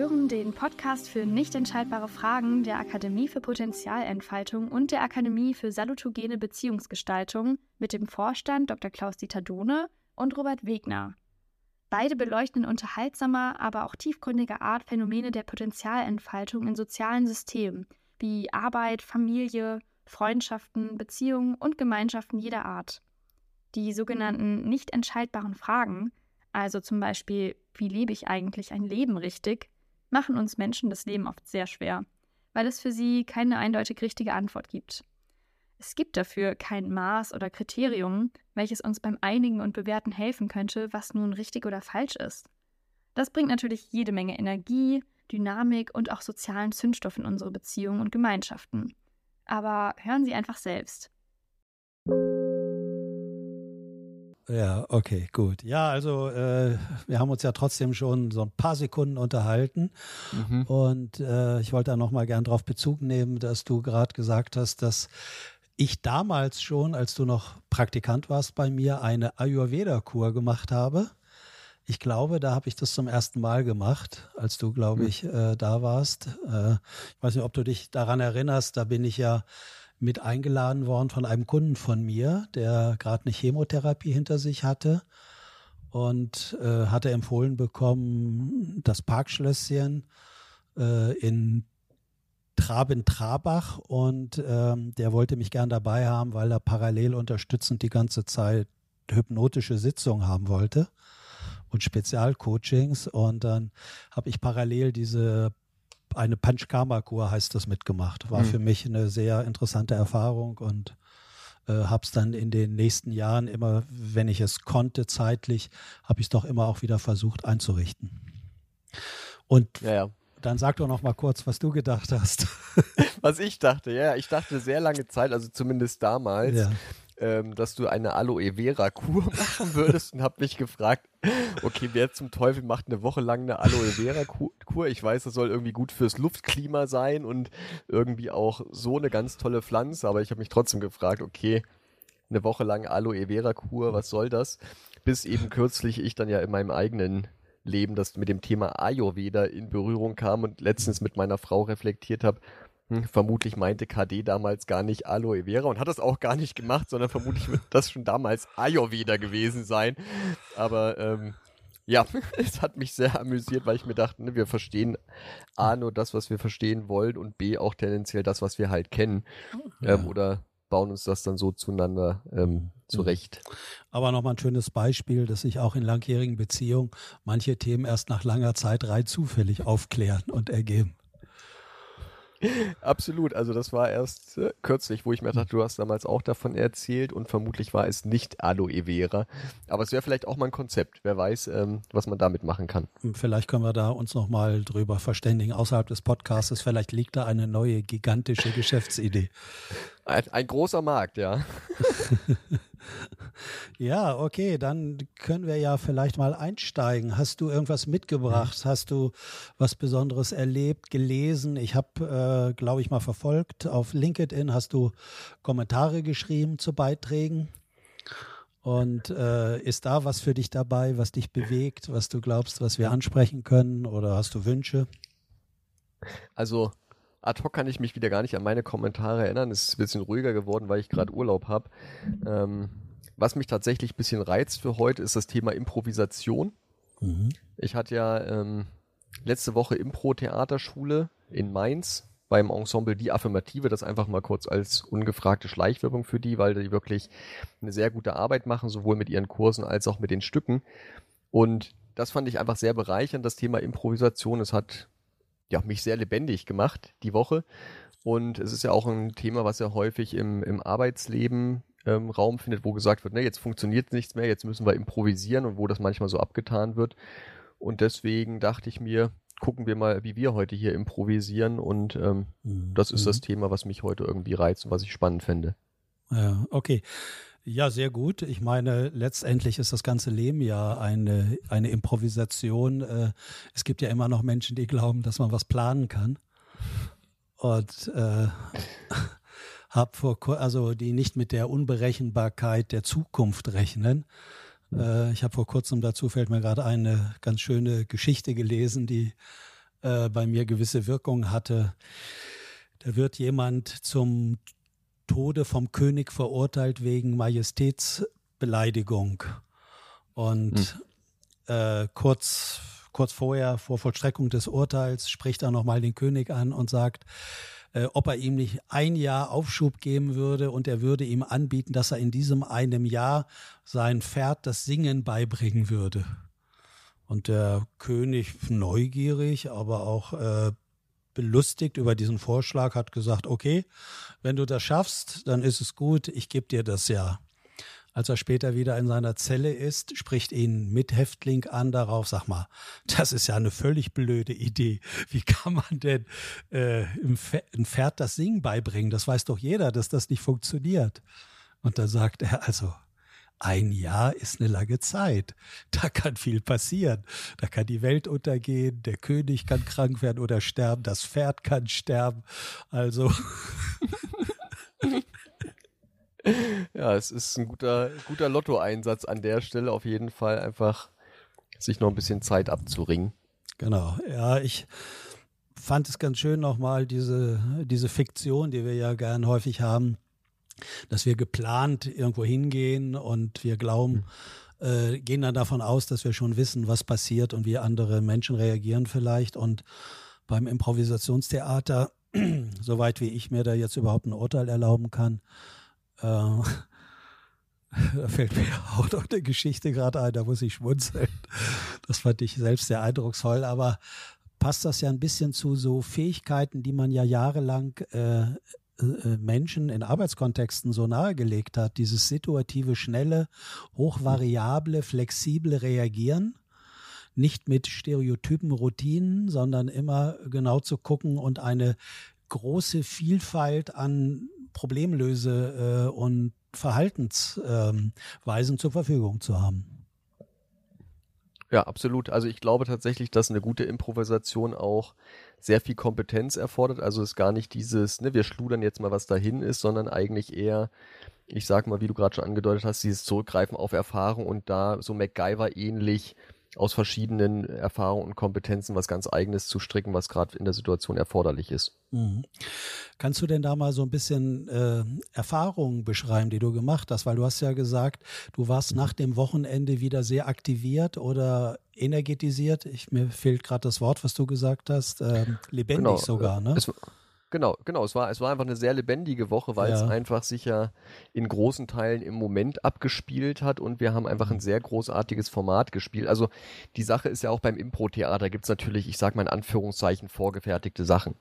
Hören den Podcast für nicht entscheidbare Fragen der Akademie für Potenzialentfaltung und der Akademie für salutogene Beziehungsgestaltung mit dem Vorstand Dr. Klaus-Dieter Dohne und Robert Wegner. Beide beleuchten in unterhaltsamer, aber auch tiefgründiger Art Phänomene der Potenzialentfaltung in sozialen Systemen wie Arbeit, Familie, Freundschaften, Beziehungen und Gemeinschaften jeder Art. Die sogenannten nicht entscheidbaren Fragen also zum Beispiel, wie lebe ich eigentlich ein Leben richtig, machen uns Menschen das Leben oft sehr schwer, weil es für sie keine eindeutig richtige Antwort gibt. Es gibt dafür kein Maß oder Kriterium, welches uns beim Einigen und Bewerten helfen könnte, was nun richtig oder falsch ist. Das bringt natürlich jede Menge Energie, Dynamik und auch sozialen Zündstoff in unsere Beziehungen und Gemeinschaften. Aber hören Sie einfach selbst. Ja, okay, gut. Ja, also äh, wir haben uns ja trotzdem schon so ein paar Sekunden unterhalten mhm. und äh, ich wollte da nochmal gern darauf Bezug nehmen, dass du gerade gesagt hast, dass ich damals schon, als du noch Praktikant warst bei mir, eine Ayurveda-Kur gemacht habe. Ich glaube, da habe ich das zum ersten Mal gemacht, als du, glaube mhm. ich, äh, da warst. Äh, ich weiß nicht, ob du dich daran erinnerst, da bin ich ja mit eingeladen worden von einem Kunden von mir, der gerade eine Chemotherapie hinter sich hatte und äh, hatte empfohlen bekommen, das Parkschlösschen äh, in Traben-Trabach und ähm, der wollte mich gern dabei haben, weil er parallel unterstützend die ganze Zeit hypnotische Sitzungen haben wollte und Spezialcoachings und dann habe ich parallel diese eine Panchkarma-Kur heißt das mitgemacht. War mhm. für mich eine sehr interessante Erfahrung und äh, habe es dann in den nächsten Jahren immer, wenn ich es konnte zeitlich, habe ich es doch immer auch wieder versucht einzurichten. Und ja, ja. dann sag doch noch mal kurz, was du gedacht hast. was ich dachte, ja, ich dachte sehr lange Zeit, also zumindest damals, ja ähm, dass du eine Aloe Vera Kur machen würdest und habe mich gefragt, okay, wer zum Teufel macht eine Woche lang eine Aloe Vera Kur? Ich weiß, das soll irgendwie gut fürs Luftklima sein und irgendwie auch so eine ganz tolle Pflanze, aber ich habe mich trotzdem gefragt, okay, eine Woche lang Aloe Vera Kur, was soll das? Bis eben kürzlich ich dann ja in meinem eigenen Leben das mit dem Thema Ayurveda in Berührung kam und letztens mit meiner Frau reflektiert habe, vermutlich meinte KD damals gar nicht Aloe Vera und hat das auch gar nicht gemacht, sondern vermutlich wird das schon damals Ayurveda gewesen sein. Aber ähm, ja, es hat mich sehr amüsiert, weil ich mir dachte, ne, wir verstehen A nur das, was wir verstehen wollen und B auch tendenziell das, was wir halt kennen. Ja. Ähm, oder bauen uns das dann so zueinander ähm, zurecht. Aber nochmal ein schönes Beispiel, dass sich auch in langjährigen Beziehungen manche Themen erst nach langer Zeit rein zufällig aufklären und ergeben. Absolut. Also das war erst äh, kürzlich, wo ich mir dachte, du hast damals auch davon erzählt und vermutlich war es nicht Aloe Vera. Aber es wäre vielleicht auch mal ein Konzept. Wer weiß, ähm, was man damit machen kann. Vielleicht können wir da uns nochmal drüber verständigen außerhalb des Podcasts. Vielleicht liegt da eine neue gigantische Geschäftsidee. Ein, ein großer Markt, ja. ja, okay, dann können wir ja vielleicht mal einsteigen. Hast du irgendwas mitgebracht? Hast du was Besonderes erlebt, gelesen? Ich habe, äh, glaube ich, mal verfolgt auf LinkedIn. Hast du Kommentare geschrieben zu Beiträgen? Und äh, ist da was für dich dabei, was dich bewegt, was du glaubst, was wir ansprechen können? Oder hast du Wünsche? Also ad hoc kann ich mich wieder gar nicht an meine Kommentare erinnern. Es ist ein bisschen ruhiger geworden, weil ich gerade Urlaub habe. Ähm, was mich tatsächlich ein bisschen reizt für heute, ist das Thema Improvisation. Mhm. Ich hatte ja ähm, letzte Woche Impro-Theaterschule in Mainz beim Ensemble Die Affirmative, das einfach mal kurz als ungefragte Schleichwerbung für die, weil die wirklich eine sehr gute Arbeit machen, sowohl mit ihren Kursen als auch mit den Stücken. Und das fand ich einfach sehr bereichernd, das Thema Improvisation. Es hat ja, mich sehr lebendig gemacht die Woche. Und es ist ja auch ein Thema, was ja häufig im, im Arbeitsleben ähm, Raum findet, wo gesagt wird, ne, jetzt funktioniert nichts mehr, jetzt müssen wir improvisieren und wo das manchmal so abgetan wird. Und deswegen dachte ich mir, gucken wir mal, wie wir heute hier improvisieren. Und ähm, mhm. das ist das mhm. Thema, was mich heute irgendwie reizt und was ich spannend fände. Ja, okay. Ja, sehr gut. Ich meine, letztendlich ist das ganze Leben ja eine, eine Improvisation. Äh, es gibt ja immer noch Menschen, die glauben, dass man was planen kann. Und äh, hab vor, also die nicht mit der Unberechenbarkeit der Zukunft rechnen. Äh, ich habe vor kurzem dazu fällt mir gerade eine ganz schöne Geschichte gelesen, die äh, bei mir gewisse Wirkung hatte. Da wird jemand zum Tode vom König verurteilt wegen Majestätsbeleidigung. Und hm. äh, kurz, kurz vorher, vor Vollstreckung des Urteils, spricht er nochmal den König an und sagt, äh, ob er ihm nicht ein Jahr Aufschub geben würde und er würde ihm anbieten, dass er in diesem einem Jahr sein Pferd das Singen beibringen würde. Und der König, neugierig, aber auch äh, belustigt über diesen Vorschlag, hat gesagt, okay, wenn du das schaffst, dann ist es gut, ich gebe dir das Jahr. Als er später wieder in seiner Zelle ist, spricht ihn Mithäftling an darauf, sag mal, das ist ja eine völlig blöde Idee. Wie kann man denn äh, ein Pferd das Singen beibringen? Das weiß doch jeder, dass das nicht funktioniert. Und da sagt er, also, ein Jahr ist eine lange Zeit. Da kann viel passieren. Da kann die Welt untergehen, der König kann krank werden oder sterben, das Pferd kann sterben. Also. ja, es ist ein guter, guter Lottoeinsatz an der Stelle auf jeden Fall einfach sich noch ein bisschen Zeit abzuringen. Genau, ja, ich fand es ganz schön nochmal diese, diese Fiktion, die wir ja gern häufig haben, dass wir geplant irgendwo hingehen und wir glauben, mhm. äh, gehen dann davon aus, dass wir schon wissen, was passiert und wie andere Menschen reagieren vielleicht und beim Improvisationstheater, soweit wie ich mir da jetzt überhaupt ein Urteil erlauben kann, äh, da fällt mir auch noch eine Geschichte gerade ein, da muss ich schmunzeln. Das fand ich selbst sehr eindrucksvoll, aber passt das ja ein bisschen zu so Fähigkeiten, die man ja jahrelang äh, äh, Menschen in Arbeitskontexten so nahegelegt hat, dieses situative, schnelle, hochvariable, flexible Reagieren, nicht mit Stereotypen, Routinen, sondern immer genau zu gucken und eine große Vielfalt an Problemlöse äh, und Verhaltensweisen ähm, zur Verfügung zu haben. Ja, absolut. Also ich glaube tatsächlich, dass eine gute Improvisation auch sehr viel Kompetenz erfordert. Also ist gar nicht dieses, ne, wir schludern jetzt mal was dahin ist, sondern eigentlich eher, ich sag mal, wie du gerade schon angedeutet hast, dieses Zurückgreifen auf Erfahrung und da so MacGyver ähnlich aus verschiedenen Erfahrungen und Kompetenzen was ganz eigenes zu stricken, was gerade in der Situation erforderlich ist. Mhm. Kannst du denn da mal so ein bisschen äh, Erfahrungen beschreiben, die du gemacht hast? Weil du hast ja gesagt, du warst nach dem Wochenende wieder sehr aktiviert oder energetisiert. Ich, mir fehlt gerade das Wort, was du gesagt hast. Äh, lebendig genau. sogar, ne? Es, Genau, genau. Es war, es war einfach eine sehr lebendige Woche, weil ja. es einfach sich ja in großen Teilen im Moment abgespielt hat und wir haben einfach ein sehr großartiges Format gespielt. Also die Sache ist ja auch beim Impro-Theater gibt es natürlich, ich sag mal in Anführungszeichen, vorgefertigte Sachen.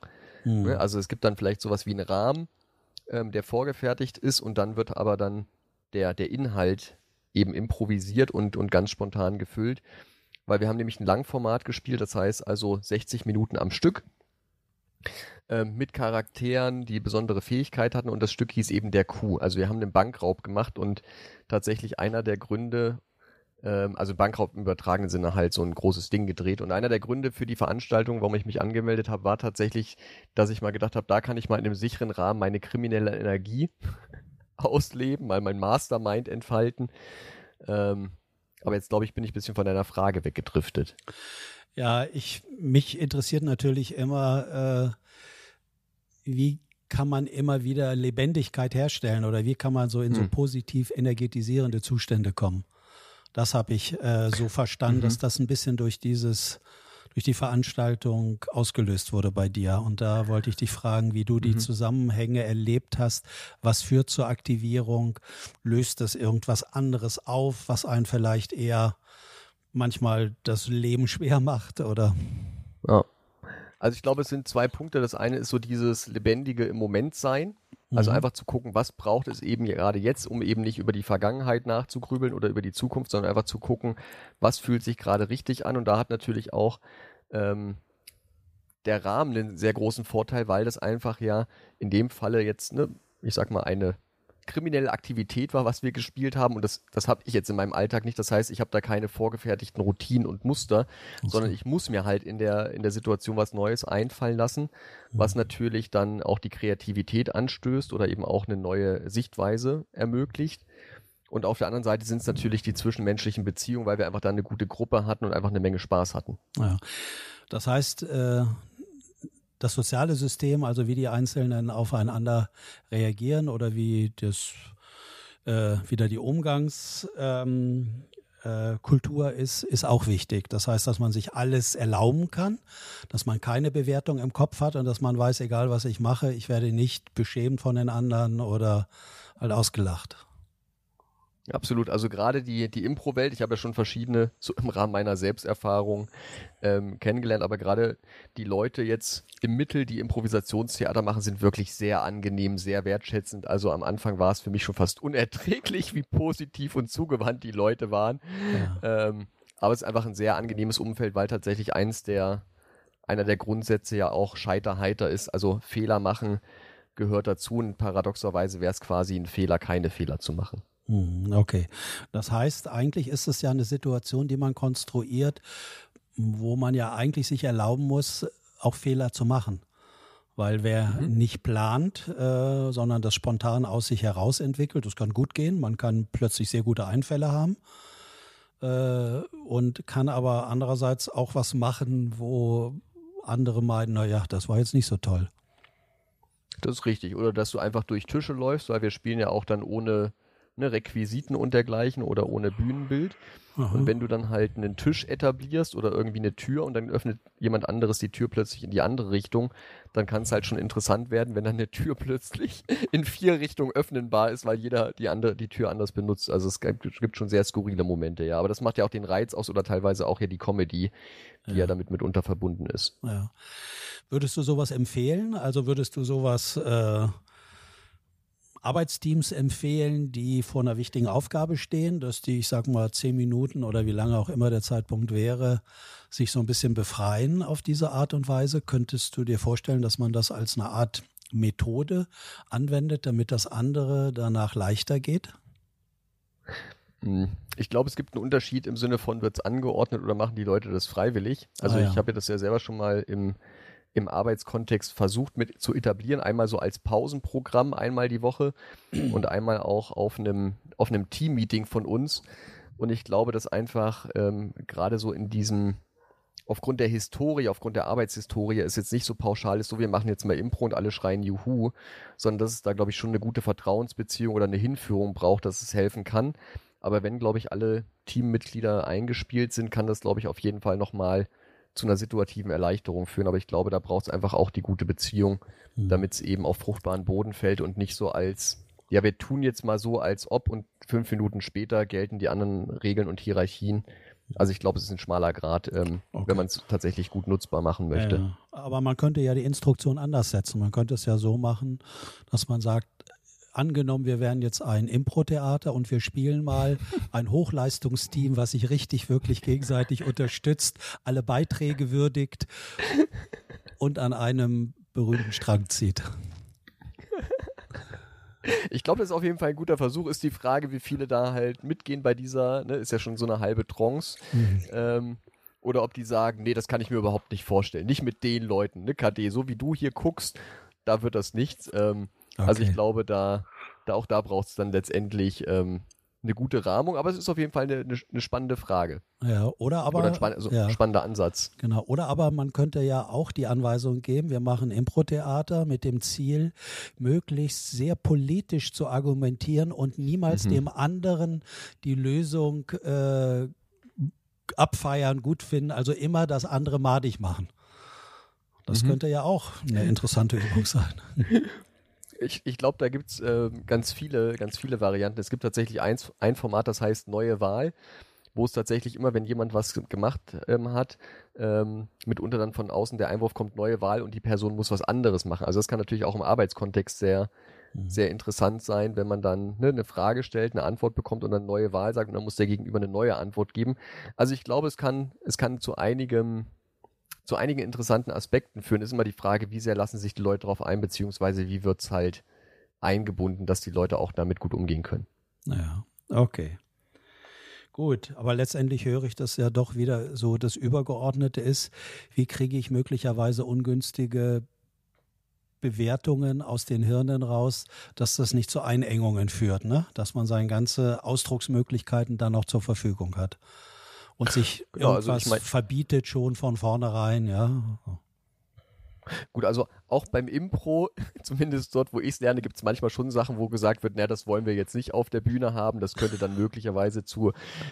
Mhm. Also es gibt dann vielleicht sowas wie einen Rahmen, ähm, der vorgefertigt ist und dann wird aber dann der, der Inhalt eben improvisiert und, und ganz spontan gefüllt. Weil wir haben nämlich ein Langformat gespielt, das heißt also 60 Minuten am Stück ähm, mit Charakteren, die besondere Fähigkeit hatten und das Stück hieß eben der Kuh. Also wir haben den Bankraub gemacht und tatsächlich einer der Gründe, ähm, also Bankraub im übertragenen Sinne halt so ein großes Ding gedreht und einer der Gründe für die Veranstaltung, warum ich mich angemeldet habe, war tatsächlich, dass ich mal gedacht habe, da kann ich mal in einem sicheren Rahmen meine kriminelle Energie ausleben, mal mein Mastermind entfalten. Ähm, aber jetzt glaube ich, bin ich ein bisschen von deiner Frage weggedriftet. Ja, ich mich interessiert natürlich immer, äh, wie kann man immer wieder Lebendigkeit herstellen oder wie kann man so in hm. so positiv energetisierende Zustände kommen? Das habe ich äh, so verstanden, mhm. dass das ein bisschen durch dieses durch die Veranstaltung ausgelöst wurde bei dir. Und da wollte ich dich fragen, wie du die mhm. Zusammenhänge erlebt hast. Was führt zur Aktivierung? Löst es irgendwas anderes auf, was einen vielleicht eher manchmal das Leben schwer macht, oder? Ja. Also ich glaube, es sind zwei Punkte. Das eine ist so dieses lebendige im Moment sein. Also mhm. einfach zu gucken, was braucht es eben gerade jetzt, um eben nicht über die Vergangenheit nachzugrübeln oder über die Zukunft, sondern einfach zu gucken, was fühlt sich gerade richtig an. Und da hat natürlich auch ähm, der Rahmen einen sehr großen Vorteil, weil das einfach ja in dem Falle jetzt, ne, ich sag mal, eine kriminelle Aktivität war, was wir gespielt haben. Und das, das habe ich jetzt in meinem Alltag nicht. Das heißt, ich habe da keine vorgefertigten Routinen und Muster, okay. sondern ich muss mir halt in der, in der Situation was Neues einfallen lassen, was mhm. natürlich dann auch die Kreativität anstößt oder eben auch eine neue Sichtweise ermöglicht. Und auf der anderen Seite sind es natürlich die zwischenmenschlichen Beziehungen, weil wir einfach da eine gute Gruppe hatten und einfach eine Menge Spaß hatten. Ja. Das heißt, äh, das soziale System, also wie die Einzelnen aufeinander reagieren oder wie das äh, wieder die Umgangskultur ähm, äh, ist, ist auch wichtig. Das heißt, dass man sich alles erlauben kann, dass man keine Bewertung im Kopf hat und dass man weiß, egal was ich mache, ich werde nicht beschämt von den anderen oder halt ausgelacht. Absolut, also gerade die, die Impro-Welt, ich habe ja schon verschiedene, so im Rahmen meiner Selbsterfahrung ähm, kennengelernt, aber gerade die Leute jetzt im Mittel, die Improvisationstheater machen, sind wirklich sehr angenehm, sehr wertschätzend. Also am Anfang war es für mich schon fast unerträglich, wie positiv und zugewandt die Leute waren. Ja. Ähm, aber es ist einfach ein sehr angenehmes Umfeld, weil tatsächlich eins der, einer der Grundsätze ja auch Scheiterheiter ist, also Fehler machen gehört dazu und paradoxerweise wäre es quasi ein Fehler, keine Fehler zu machen. Hm, okay. Das heißt, eigentlich ist es ja eine Situation, die man konstruiert, wo man ja eigentlich sich erlauben muss, auch Fehler zu machen. Weil wer mhm. nicht plant, äh, sondern das spontan aus sich heraus entwickelt, das kann gut gehen. Man kann plötzlich sehr gute Einfälle haben äh, und kann aber andererseits auch was machen, wo andere meinen, naja, das war jetzt nicht so toll. Das ist richtig. Oder dass du einfach durch Tische läufst, weil wir spielen ja auch dann ohne ne, Requisiten und dergleichen oder ohne Bühnenbild. Aha. Und wenn du dann halt einen Tisch etablierst oder irgendwie eine Tür und dann öffnet jemand anderes die Tür plötzlich in die andere Richtung, dann kann es halt schon interessant werden, wenn dann eine Tür plötzlich in vier Richtungen öffnenbar ist, weil jeder die andere die Tür anders benutzt. Also es gibt, gibt schon sehr skurrile Momente, ja. Aber das macht ja auch den Reiz aus oder teilweise auch ja die Comedy, die ja, ja damit mitunter verbunden ist. Ja. Würdest du sowas empfehlen? Also würdest du sowas äh, Arbeitsteams empfehlen, die vor einer wichtigen Aufgabe stehen, dass die, ich sag mal, zehn Minuten oder wie lange auch immer der Zeitpunkt wäre, sich so ein bisschen befreien auf diese Art und Weise? Könntest du dir vorstellen, dass man das als eine Art Methode anwendet, damit das andere danach leichter geht? Hm. Ich glaube, es gibt einen Unterschied im Sinne von, wird es angeordnet oder machen die Leute das freiwillig? Also ah, ja. ich habe ja das ja selber schon mal im im Arbeitskontext versucht mit zu etablieren, einmal so als Pausenprogramm einmal die Woche und einmal auch auf einem auf einem Team-Meeting von uns. Und ich glaube, dass einfach ähm, gerade so in diesem aufgrund der Historie, aufgrund der Arbeitshistorie es jetzt nicht so pauschal ist, so wir machen jetzt mal Impro und alle schreien Juhu, sondern dass es da, glaube ich, schon eine gute Vertrauensbeziehung oder eine Hinführung braucht, dass es helfen kann. Aber wenn, glaube ich, alle Teammitglieder eingespielt sind, kann das, glaube ich, auf jeden Fall nochmal zu einer situativen Erleichterung führen. Aber ich glaube, da braucht es einfach auch die gute Beziehung, mhm. damit es eben auf fruchtbaren Boden fällt und nicht so als, ja, wir tun jetzt mal so, als ob und fünf Minuten später gelten die anderen Regeln und Hierarchien. Also ich glaube, es ist ein schmaler Grad, ähm, okay. wenn man es tatsächlich gut nutzbar machen möchte. Ja, aber man könnte ja die Instruktion anders setzen. Man könnte es ja so machen, dass man sagt, angenommen, wir wären jetzt ein Impro-Theater und wir spielen mal ein Hochleistungsteam, was sich richtig, wirklich gegenseitig unterstützt, alle Beiträge würdigt und an einem berühmten Strang zieht. Ich glaube, das ist auf jeden Fall ein guter Versuch. Ist die Frage, wie viele da halt mitgehen bei dieser, ne, ist ja schon so eine halbe Trance. Mhm. Ähm, oder ob die sagen, nee, das kann ich mir überhaupt nicht vorstellen. Nicht mit den Leuten, ne, KD, so wie du hier guckst, da wird das nichts. Ähm, Okay. Also ich glaube, da, da auch da braucht es dann letztendlich ähm, eine gute Rahmung, aber es ist auf jeden Fall eine, eine, spannende Frage. Ja, oder aber. Oder ein spann also ja. spannender Ansatz. Genau, oder aber man könnte ja auch die Anweisung geben, wir machen Impro-Theater mit dem Ziel, möglichst sehr politisch zu argumentieren und niemals mhm. dem anderen die Lösung äh, abfeiern, gut finden, also immer das andere madig machen. Das mhm. könnte ja auch eine interessante Übung sein. ich, ich glaube, da gibt's äh, ganz viele, ganz viele Varianten. Es gibt tatsächlich eins, ein Format, das heißt Neue Wahl, wo es tatsächlich immer, wenn jemand was gemacht ähm, hat, ähm, mitunter dann von außen der Einwurf kommt, neue Wahl und die Person muss was anderes machen. Also das kann natürlich auch im Arbeitskontext sehr, mhm. sehr interessant sein, wenn man dann ne, eine Frage stellt, eine Antwort bekommt und dann neue Wahl sagt und dann muss der Gegenüber eine neue Antwort geben. Also ich glaube, es kann, es kann zu einigem zu einigen interessanten Aspekten führen, ist immer die Frage, wie sehr lassen sich die Leute darauf ein, beziehungsweise wie wird es halt eingebunden, dass die Leute auch damit gut umgehen können. Ja, okay. Gut, aber letztendlich höre ich, dass ja doch wieder so das Übergeordnete ist. Wie kriege ich möglicherweise ungünstige Bewertungen aus den Hirnen raus, dass das nicht zu Einengungen führt, ne? dass man seine ganze Ausdrucksmöglichkeiten dann auch zur Verfügung hat. Und sich genau, irgendwas also ich mein, verbietet schon von vornherein, ja. Gut, also auch beim Impro, zumindest dort, wo ich es lerne, gibt es manchmal schon Sachen, wo gesagt wird, naja, das wollen wir jetzt nicht auf der Bühne haben. Das könnte dann möglicherweise zu,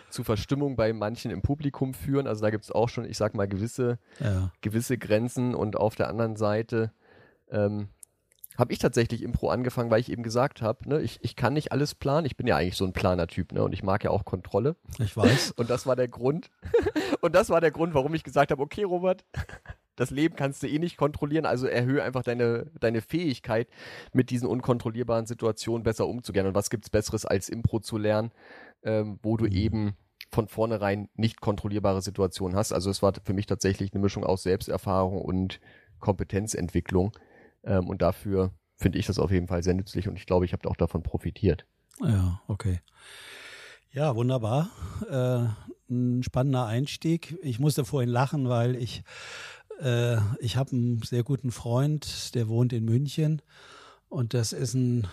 zu Verstimmung bei manchen im Publikum führen. Also da gibt es auch schon, ich sag mal, gewisse, ja. gewisse Grenzen. Und auf der anderen Seite ähm, habe ich tatsächlich Impro angefangen, weil ich eben gesagt habe, ne, ich, ich kann nicht alles planen. Ich bin ja eigentlich so ein Planertyp, ne? Und ich mag ja auch Kontrolle. Ich weiß. Und das war der Grund. Und das war der Grund, warum ich gesagt habe, okay, Robert, das Leben kannst du eh nicht kontrollieren, also erhöhe einfach deine, deine Fähigkeit, mit diesen unkontrollierbaren Situationen besser umzugehen. Und was gibt's Besseres als Impro zu lernen, ähm, wo du mhm. eben von vornherein nicht kontrollierbare Situationen hast. Also es war für mich tatsächlich eine Mischung aus Selbsterfahrung und Kompetenzentwicklung. Ähm, und dafür finde ich das auf jeden Fall sehr nützlich und ich glaube, ich habe auch davon profitiert. Ja, okay. Ja, wunderbar. Äh, ein spannender Einstieg. Ich musste vorhin lachen, weil ich äh, ich habe einen sehr guten Freund, der wohnt in München und das ist ein,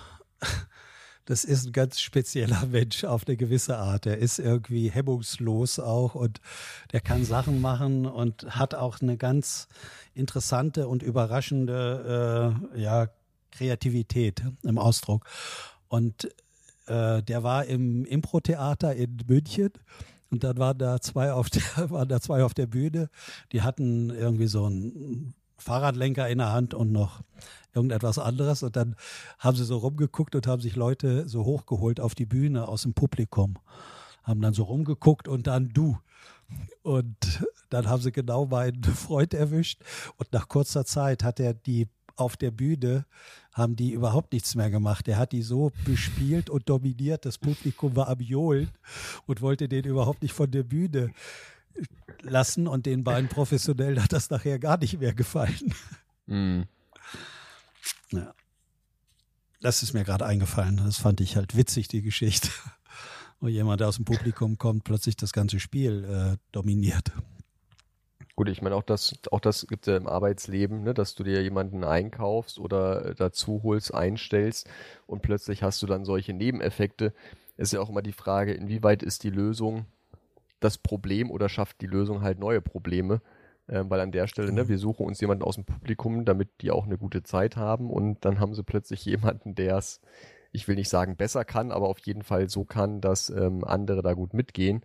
das ist ein ganz spezieller Mensch auf eine gewisse Art. Der ist irgendwie hemmungslos auch und der kann Sachen machen und hat auch eine ganz interessante und überraschende äh, ja, Kreativität im Ausdruck. Und äh, der war im Impro-Theater in München und dann waren da zwei auf der, waren da zwei auf der Bühne. Die hatten irgendwie so einen Fahrradlenker in der Hand und noch irgendetwas anderes. Und dann haben sie so rumgeguckt und haben sich Leute so hochgeholt auf die Bühne aus dem Publikum. Haben dann so rumgeguckt und dann du. Und dann haben sie genau meinen Freund erwischt. Und nach kurzer Zeit hat er die auf der Bühne haben die überhaupt nichts mehr gemacht. Er hat die so bespielt und dominiert. Das Publikum war am Johlen und wollte den überhaupt nicht von der Bühne lassen. Und den beiden Professionellen hat das nachher gar nicht mehr gefallen. Mhm. Ja. Das ist mir gerade eingefallen. Das fand ich halt witzig, die Geschichte. Wo jemand aus dem Publikum kommt, plötzlich das ganze Spiel äh, dominiert. Gut, ich meine, auch das, auch das gibt es ja im Arbeitsleben, ne, dass du dir jemanden einkaufst oder äh, dazu holst, einstellst und plötzlich hast du dann solche Nebeneffekte. Ist ja auch immer die Frage, inwieweit ist die Lösung das Problem oder schafft die Lösung halt neue Probleme? Ähm, weil an der Stelle, ne, mhm. wir suchen uns jemanden aus dem Publikum, damit die auch eine gute Zeit haben und dann haben sie plötzlich jemanden, der es, ich will nicht sagen besser kann, aber auf jeden Fall so kann, dass ähm, andere da gut mitgehen,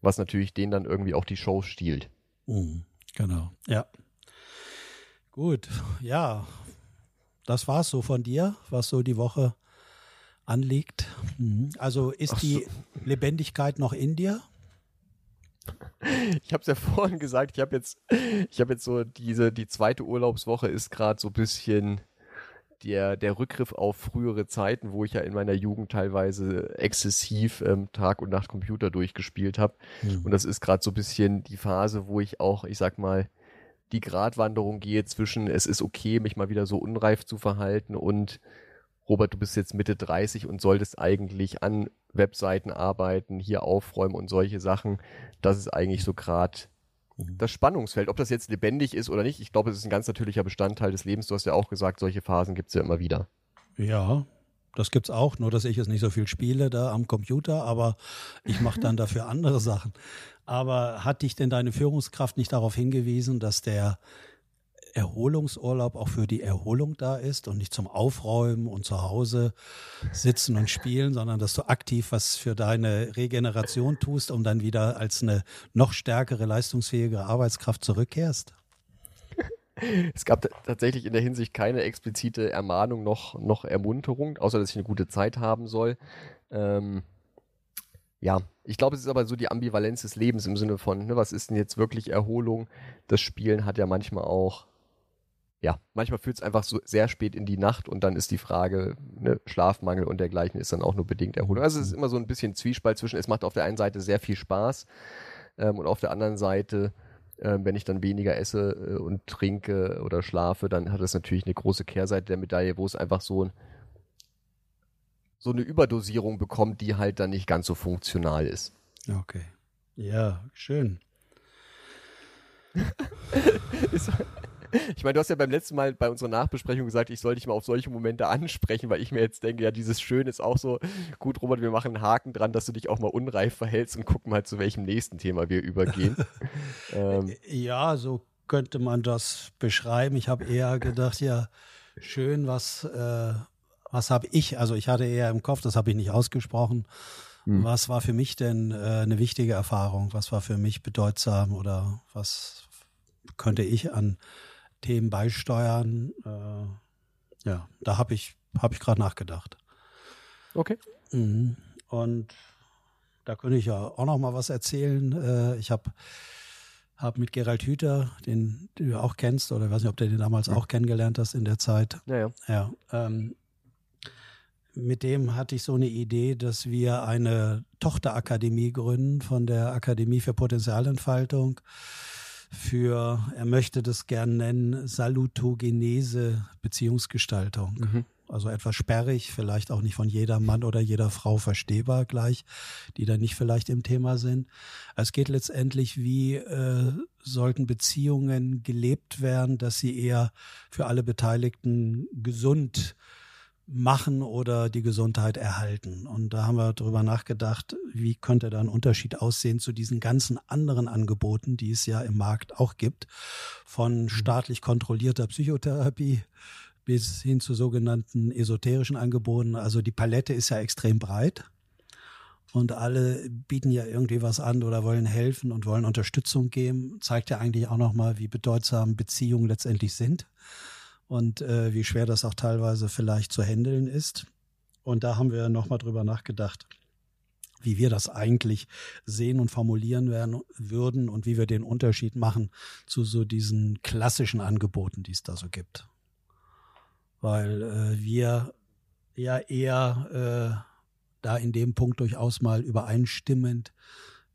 was natürlich denen dann irgendwie auch die Show stiehlt. Mhm, genau, ja. Gut, ja, das war's so von dir, was so die Woche anliegt. Mhm. Also ist so. die Lebendigkeit noch in dir? Ich habe es ja vorhin gesagt, ich habe jetzt, ich habe jetzt so diese, die zweite Urlaubswoche ist gerade so ein bisschen der, der Rückgriff auf frühere Zeiten, wo ich ja in meiner Jugend teilweise exzessiv ähm, Tag und Nacht Computer durchgespielt habe. Mhm. Und das ist gerade so ein bisschen die Phase, wo ich auch, ich sag mal, die Gratwanderung gehe zwischen, es ist okay, mich mal wieder so unreif zu verhalten und Robert, du bist jetzt Mitte 30 und solltest eigentlich an Webseiten arbeiten, hier aufräumen und solche Sachen. Das ist eigentlich so gerade Mhm. das Spannungsfeld, ob das jetzt lebendig ist oder nicht, ich glaube, es ist ein ganz natürlicher Bestandteil des Lebens. Du hast ja auch gesagt, solche Phasen gibt es ja immer wieder. Ja, das gibt's auch, nur dass ich es nicht so viel spiele da am Computer, aber ich mache dann dafür andere Sachen. Aber hat dich denn deine Führungskraft nicht darauf hingewiesen, dass der Erholungsurlaub auch für die Erholung da ist und nicht zum Aufräumen und zu Hause sitzen und spielen, sondern dass du aktiv was für deine Regeneration tust, um dann wieder als eine noch stärkere, leistungsfähige Arbeitskraft zurückkehrst? Es gab tatsächlich in der Hinsicht keine explizite Ermahnung noch, noch Ermunterung, außer dass ich eine gute Zeit haben soll. Ähm, ja, ich glaube, es ist aber so die Ambivalenz des Lebens im Sinne von, ne, was ist denn jetzt wirklich Erholung? Das Spielen hat ja manchmal auch ja, manchmal führt es einfach so sehr spät in die Nacht und dann ist die Frage, ne, Schlafmangel und dergleichen ist dann auch nur bedingt Erholung. Also es ist immer so ein bisschen Zwiespalt zwischen, es macht auf der einen Seite sehr viel Spaß ähm, und auf der anderen Seite, äh, wenn ich dann weniger esse äh, und trinke oder schlafe, dann hat das natürlich eine große Kehrseite der Medaille, wo es einfach so, so eine Überdosierung bekommt, die halt dann nicht ganz so funktional ist. Okay. Ja, schön. ist, Ich meine, du hast ja beim letzten Mal bei unserer Nachbesprechung gesagt, ich soll dich mal auf solche Momente ansprechen, weil ich mir jetzt denke, ja, dieses Schön ist auch so, gut, Robert, wir machen einen Haken dran, dass du dich auch mal unreif verhältst und gucken mal, zu welchem nächsten Thema wir übergehen. ähm. Ja, so könnte man das beschreiben. Ich habe eher gedacht, ja, schön, was, äh, was habe ich, also ich hatte eher im Kopf, das habe ich nicht ausgesprochen, hm. was war für mich denn äh, eine wichtige Erfahrung, was war für mich bedeutsam oder was könnte ich an Themen beisteuern. Äh, ja, da habe ich, hab ich gerade nachgedacht. Okay. Mhm. Und da könnte ich ja auch noch mal was erzählen. Äh, ich habe hab mit Gerald Hüther, den du auch kennst, oder ich weiß nicht, ob du den damals ja. auch kennengelernt hast in der Zeit. Ja, ja. ja ähm, mit dem hatte ich so eine Idee, dass wir eine Tochterakademie gründen von der Akademie für Potenzialentfaltung für, er möchte das gern nennen, Salutogenese Beziehungsgestaltung. Mhm. Also etwas sperrig, vielleicht auch nicht von jeder Mann oder jeder Frau verstehbar gleich, die da nicht vielleicht im Thema sind. Es geht letztendlich, wie äh, sollten Beziehungen gelebt werden, dass sie eher für alle Beteiligten gesund machen oder die Gesundheit erhalten. Und da haben wir darüber nachgedacht, wie könnte da ein Unterschied aussehen zu diesen ganzen anderen Angeboten, die es ja im Markt auch gibt, von mhm. staatlich kontrollierter Psychotherapie bis hin zu sogenannten esoterischen Angeboten. Also die Palette ist ja extrem breit. Und alle bieten ja irgendwie was an oder wollen helfen und wollen Unterstützung geben. Zeigt ja eigentlich auch nochmal, wie bedeutsam Beziehungen letztendlich sind und äh, wie schwer das auch teilweise vielleicht zu handeln ist. Und da haben wir nochmal drüber nachgedacht, wie wir das eigentlich sehen und formulieren werden, würden und wie wir den Unterschied machen zu so diesen klassischen Angeboten, die es da so gibt. Weil äh, wir ja eher äh, da in dem Punkt durchaus mal übereinstimmend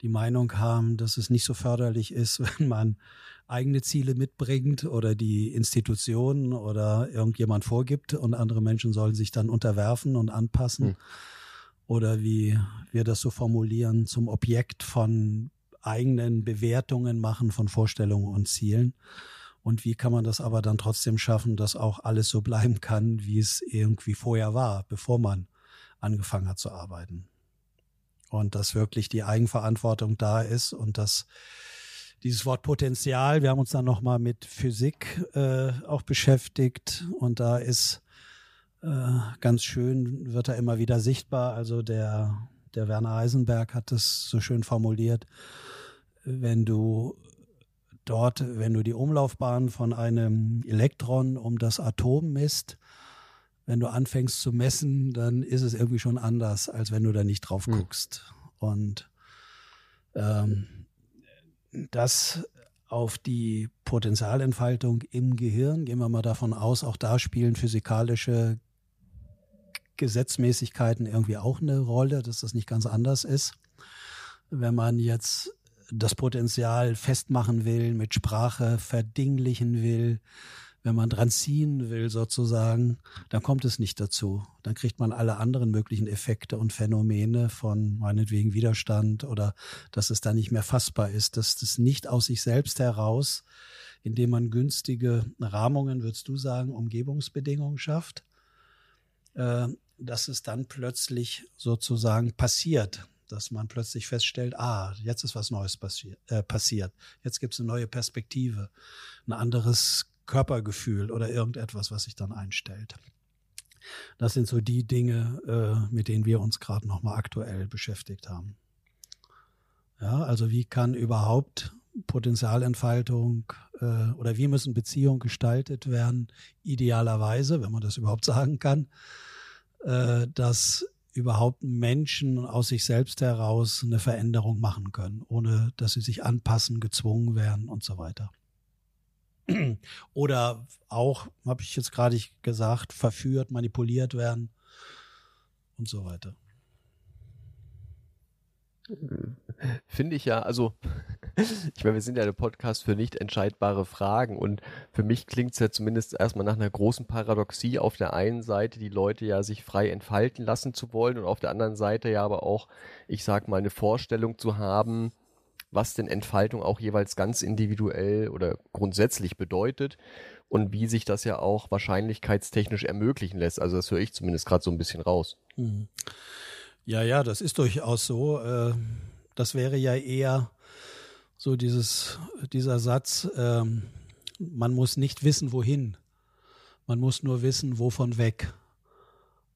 die Meinung haben, dass es nicht so förderlich ist, wenn man eigene Ziele mitbringt oder die Institutionen oder irgendjemand vorgibt und andere Menschen sollen sich dann unterwerfen und anpassen. Hm. Oder wie wir das so formulieren, zum Objekt von eigenen Bewertungen machen von Vorstellungen und Zielen. Und wie kann man das aber dann trotzdem schaffen, dass auch alles so bleiben kann, wie es irgendwie vorher war, bevor man angefangen hat zu arbeiten. Und dass wirklich die Eigenverantwortung da ist und dass dieses Wort Potenzial. Wir haben uns dann nochmal mit Physik äh, auch beschäftigt und da ist äh, ganz schön, wird da immer wieder sichtbar. Also der, der Werner Heisenberg hat das so schön formuliert. Wenn du dort, wenn du die Umlaufbahn von einem Elektron um das Atom misst, wenn du anfängst zu messen, dann ist es irgendwie schon anders, als wenn du da nicht drauf hm. guckst. Hm. Und ähm, das auf die Potenzialentfaltung im Gehirn, gehen wir mal davon aus, auch da spielen physikalische Gesetzmäßigkeiten irgendwie auch eine Rolle, dass das nicht ganz anders ist. Wenn man jetzt das Potenzial festmachen will, mit Sprache verdinglichen will, wenn man dran ziehen will sozusagen, dann kommt es nicht dazu. Dann kriegt man alle anderen möglichen Effekte und Phänomene von meinetwegen Widerstand oder dass es dann nicht mehr fassbar ist, dass das nicht aus sich selbst heraus, indem man günstige Rahmungen, würdest du sagen, Umgebungsbedingungen schafft, äh, dass es dann plötzlich sozusagen passiert dass man plötzlich feststellt, ah, jetzt ist was Neues passi äh, passiert. Jetzt gibt es eine neue Perspektive, ein anderes Körpergefühl oder irgendetwas, was sich dann einstellt. Das sind so die Dinge, äh, mit denen wir uns gerade nochmal aktuell beschäftigt haben. Ja, also wie kann überhaupt Potenzialentfaltung äh, oder wie müssen Beziehungen gestaltet werden, idealerweise, wenn man das überhaupt sagen kann, äh, dass überhaupt Menschen aus sich selbst heraus eine Veränderung machen können, ohne dass sie sich anpassen, gezwungen werden und so weiter. Oder auch, habe ich jetzt gerade gesagt, verführt, manipuliert werden und so weiter. Finde ich ja, also ich meine, wir sind ja der Podcast für nicht entscheidbare Fragen und für mich klingt es ja zumindest erstmal nach einer großen Paradoxie. Auf der einen Seite die Leute ja sich frei entfalten lassen zu wollen und auf der anderen Seite ja aber auch, ich sag mal, eine Vorstellung zu haben, was denn Entfaltung auch jeweils ganz individuell oder grundsätzlich bedeutet und wie sich das ja auch wahrscheinlichkeitstechnisch ermöglichen lässt. Also das höre ich zumindest gerade so ein bisschen raus. Mhm. Ja, ja, das ist durchaus so. Äh, das wäre ja eher so dieses, dieser Satz, ähm, man muss nicht wissen, wohin. Man muss nur wissen, wovon weg.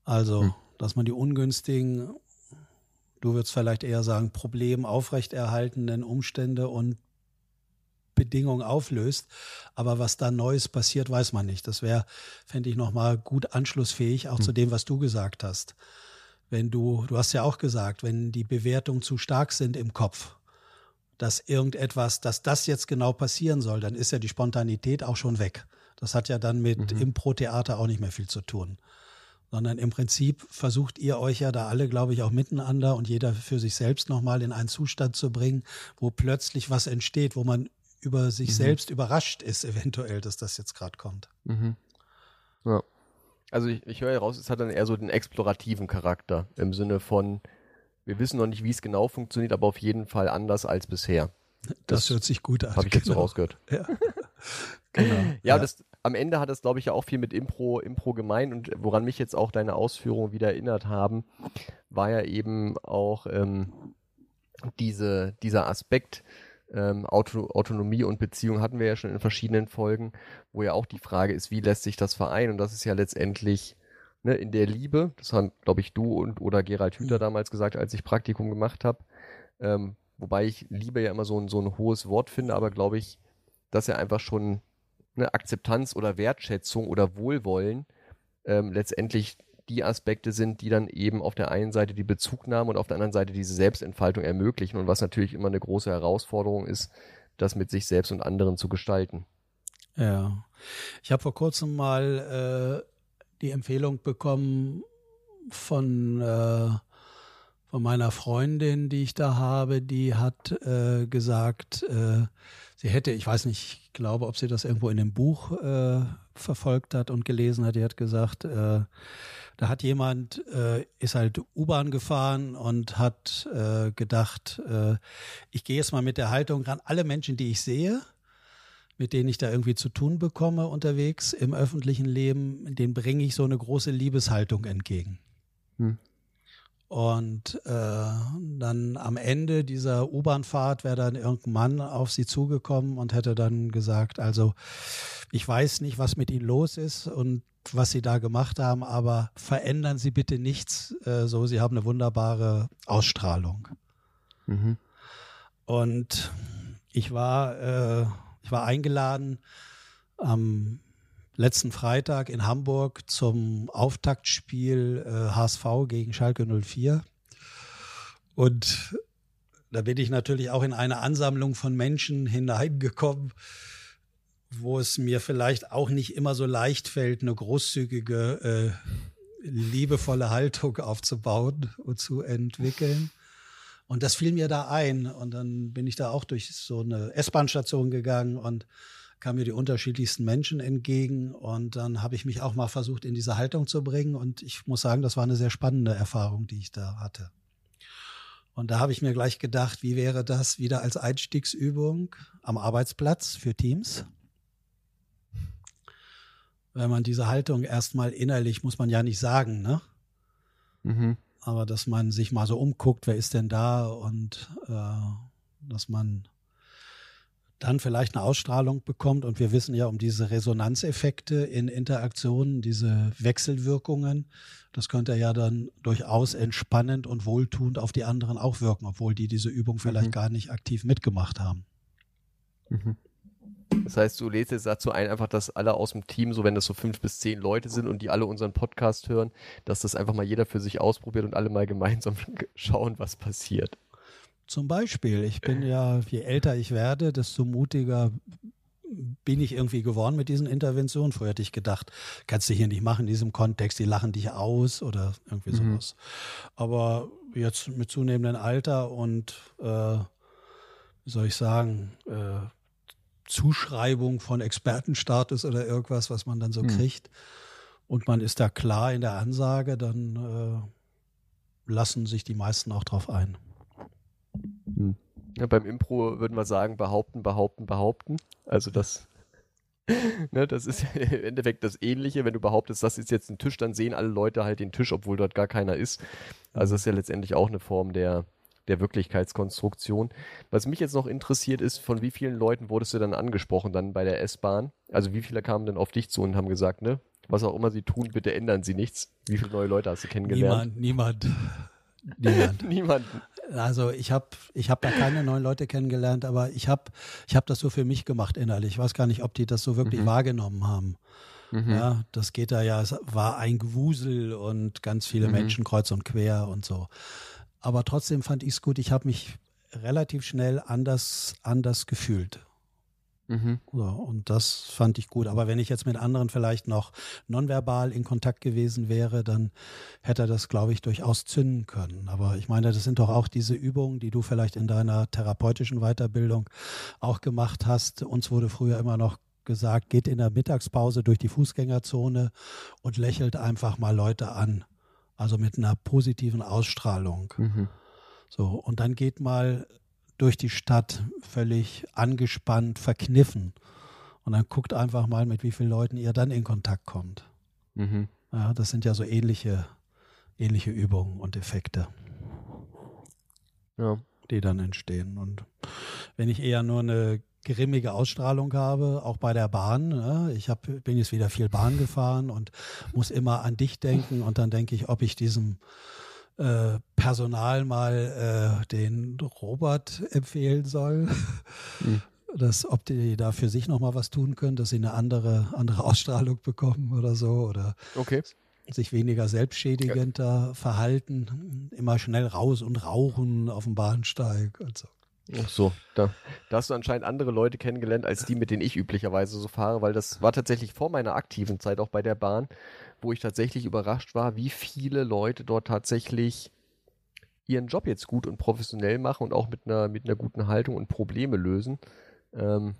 Also, hm. dass man die ungünstigen, du würdest vielleicht eher sagen, Problem aufrechterhaltenden Umstände und Bedingungen auflöst. Aber was da Neues passiert, weiß man nicht. Das wäre, fände ich nochmal gut anschlussfähig, auch hm. zu dem, was du gesagt hast. Wenn du, du hast ja auch gesagt, wenn die Bewertungen zu stark sind im Kopf, dass irgendetwas, dass das jetzt genau passieren soll, dann ist ja die Spontanität auch schon weg. Das hat ja dann mit mhm. Impro-Theater auch nicht mehr viel zu tun. Sondern im Prinzip versucht ihr euch ja da alle, glaube ich, auch miteinander und jeder für sich selbst nochmal in einen Zustand zu bringen, wo plötzlich was entsteht, wo man über sich mhm. selbst überrascht ist, eventuell, dass das jetzt gerade kommt. Mhm. Ja. Also ich, ich höre heraus, es hat dann eher so den explorativen Charakter im Sinne von, wir wissen noch nicht, wie es genau funktioniert, aber auf jeden Fall anders als bisher. Das, das hört sich gut an. Habe ich jetzt so genau. rausgehört. Ja. Genau. Ja, ja. Das, am Ende hat das, glaube ich, ja auch viel mit Impro, Impro gemeint und woran mich jetzt auch deine Ausführungen wieder erinnert haben, war ja eben auch ähm, diese, dieser Aspekt, ähm, Auto, Autonomie und Beziehung hatten wir ja schon in verschiedenen Folgen, wo ja auch die Frage ist, wie lässt sich das vereinen? Und das ist ja letztendlich ne, in der Liebe, das haben, glaube ich, du und oder Gerald Hüther mhm. damals gesagt, als ich Praktikum gemacht habe. Ähm, wobei ich Liebe ja immer so ein, so ein hohes Wort finde, aber glaube ich, dass er einfach schon eine Akzeptanz oder Wertschätzung oder Wohlwollen ähm, letztendlich die Aspekte sind, die dann eben auf der einen Seite die Bezugnahme und auf der anderen Seite diese Selbstentfaltung ermöglichen und was natürlich immer eine große Herausforderung ist, das mit sich selbst und anderen zu gestalten. Ja, ich habe vor kurzem mal äh, die Empfehlung bekommen von, äh, von meiner Freundin, die ich da habe, die hat äh, gesagt, äh, sie hätte, ich weiß nicht, ich glaube, ob sie das irgendwo in dem Buch äh, verfolgt hat und gelesen hat, die hat gesagt, äh, da hat jemand, äh, ist halt U-Bahn gefahren und hat äh, gedacht, äh, ich gehe jetzt mal mit der Haltung ran, alle Menschen, die ich sehe, mit denen ich da irgendwie zu tun bekomme unterwegs im öffentlichen Leben, denen bringe ich so eine große Liebeshaltung entgegen. Hm. Und äh, dann am Ende dieser U-Bahn-Fahrt wäre dann irgendein Mann auf sie zugekommen und hätte dann gesagt, also ich weiß nicht, was mit ihnen los ist und was sie da gemacht haben, aber verändern Sie bitte nichts. Äh, so, Sie haben eine wunderbare Ausstrahlung. Mhm. Und ich war äh, ich war eingeladen am letzten Freitag in Hamburg zum Auftaktspiel äh, HSV gegen Schalke 04. Und da bin ich natürlich auch in eine Ansammlung von Menschen hineingekommen, wo es mir vielleicht auch nicht immer so leicht fällt, eine großzügige, äh, liebevolle Haltung aufzubauen und zu entwickeln. Und das fiel mir da ein. Und dann bin ich da auch durch so eine S-Bahn-Station gegangen und kamen mir die unterschiedlichsten Menschen entgegen. Und dann habe ich mich auch mal versucht, in diese Haltung zu bringen. Und ich muss sagen, das war eine sehr spannende Erfahrung, die ich da hatte. Und da habe ich mir gleich gedacht, wie wäre das wieder als Einstiegsübung am Arbeitsplatz für Teams? Wenn man diese Haltung erstmal innerlich, muss man ja nicht sagen, ne? Mhm aber dass man sich mal so umguckt, wer ist denn da und äh, dass man dann vielleicht eine Ausstrahlung bekommt. Und wir wissen ja um diese Resonanzeffekte in Interaktionen, diese Wechselwirkungen. Das könnte ja dann durchaus entspannend und wohltuend auf die anderen auch wirken, obwohl die diese Übung vielleicht mhm. gar nicht aktiv mitgemacht haben. Mhm. Das heißt, du lädst jetzt dazu ein, einfach, dass alle aus dem Team, so wenn das so fünf bis zehn Leute sind und die alle unseren Podcast hören, dass das einfach mal jeder für sich ausprobiert und alle mal gemeinsam schauen, was passiert. Zum Beispiel, ich bin ja, je älter ich werde, desto mutiger bin ich irgendwie geworden mit diesen Interventionen. Vorher hätte ich gedacht, kannst du hier nicht machen in diesem Kontext, die lachen dich aus oder irgendwie mhm. sowas. Aber jetzt mit zunehmendem Alter und äh, wie soll ich sagen, äh, Zuschreibung von Expertenstatus oder irgendwas, was man dann so hm. kriegt. Und man ist da klar in der Ansage, dann äh, lassen sich die meisten auch drauf ein. Hm. Ja, beim Impro würden wir sagen, behaupten, behaupten, behaupten. Also das, ne, das ist im Endeffekt das Ähnliche. Wenn du behauptest, das ist jetzt ein Tisch, dann sehen alle Leute halt den Tisch, obwohl dort gar keiner ist. Also das ist ja letztendlich auch eine Form der, der Wirklichkeitskonstruktion. Was mich jetzt noch interessiert ist, von wie vielen Leuten wurdest du dann angesprochen dann bei der S-Bahn? Also wie viele kamen denn auf dich zu und haben gesagt, ne, was auch immer sie tun, bitte ändern sie nichts. Wie viele neue Leute hast du kennengelernt? Niemand, niemand. Niemand. Niemanden. Also ich habe ich hab da keine neuen Leute kennengelernt, aber ich habe ich hab das so für mich gemacht innerlich. Ich weiß gar nicht, ob die das so wirklich mhm. wahrgenommen haben. Mhm. Ja, das geht da ja, es war ein Gewusel und ganz viele mhm. Menschen kreuz und quer und so. Aber trotzdem fand ich es gut, ich habe mich relativ schnell anders, anders gefühlt. Mhm. So, und das fand ich gut. Aber wenn ich jetzt mit anderen vielleicht noch nonverbal in Kontakt gewesen wäre, dann hätte er das, glaube ich, durchaus zünden können. Aber ich meine, das sind doch auch diese Übungen, die du vielleicht in deiner therapeutischen Weiterbildung auch gemacht hast. Uns wurde früher immer noch gesagt, geht in der Mittagspause durch die Fußgängerzone und lächelt einfach mal Leute an. Also mit einer positiven Ausstrahlung. Mhm. So, und dann geht mal durch die Stadt völlig angespannt, verkniffen. Und dann guckt einfach mal, mit wie vielen Leuten ihr dann in Kontakt kommt. Mhm. Ja, das sind ja so ähnliche, ähnliche Übungen und Effekte, ja. die dann entstehen. Und wenn ich eher nur eine grimmige Ausstrahlung habe, auch bei der Bahn. Ne? Ich hab, bin jetzt wieder viel Bahn gefahren und muss immer an dich denken und dann denke ich, ob ich diesem äh, Personal mal äh, den Robert empfehlen soll. Mhm. Dass, ob die da für sich nochmal was tun können, dass sie eine andere, andere Ausstrahlung bekommen oder so oder okay. sich weniger selbstschädigender ja. verhalten, immer schnell raus und rauchen auf dem Bahnsteig und so. Ach so, da, da hast du anscheinend andere Leute kennengelernt als die, mit denen ich üblicherweise so fahre, weil das war tatsächlich vor meiner aktiven Zeit auch bei der Bahn wo ich tatsächlich überrascht war, wie viele Leute dort tatsächlich ihren Job jetzt gut und professionell machen und auch mit einer, mit einer guten Haltung und Probleme lösen. Ähm,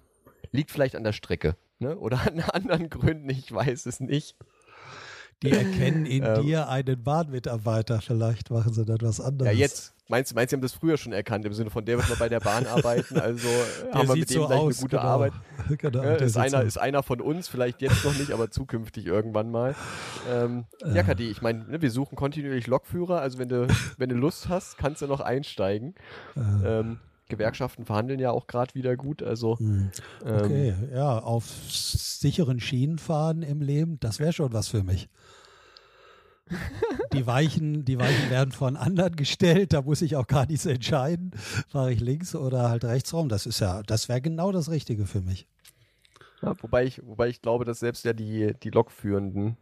liegt vielleicht an der Strecke ne? oder an anderen Gründen, ich weiß es nicht. Die erkennen in ähm, dir einen Bahnmitarbeiter, vielleicht machen sie dann was anderes. Ja, jetzt. Meinst du, meinst, sie haben das früher schon erkannt, im Sinne von, der wird mal bei der Bahn arbeiten, also der haben wir mit dem so gleich aus, eine gute genau. Arbeit. Genau, ja, ist, einer, so. ist einer von uns, vielleicht jetzt noch nicht, aber zukünftig irgendwann mal. Ähm, ja, ja Kadi, ich meine, ne, wir suchen kontinuierlich Lokführer, also wenn du, wenn du Lust hast, kannst du noch einsteigen. Äh. Ähm, Gewerkschaften verhandeln ja auch gerade wieder gut. Also hm. okay, ähm, ja, auf sicheren Schienen fahren im Leben, das wäre schon was für mich. Die Weichen, die Weichen werden von anderen gestellt, da muss ich auch gar nichts entscheiden. Fahre ich links oder halt rechts rum. Das ist ja, das wäre genau das Richtige für mich. Ja, wobei ich, wobei ich glaube, dass selbst ja die, die Lokführenden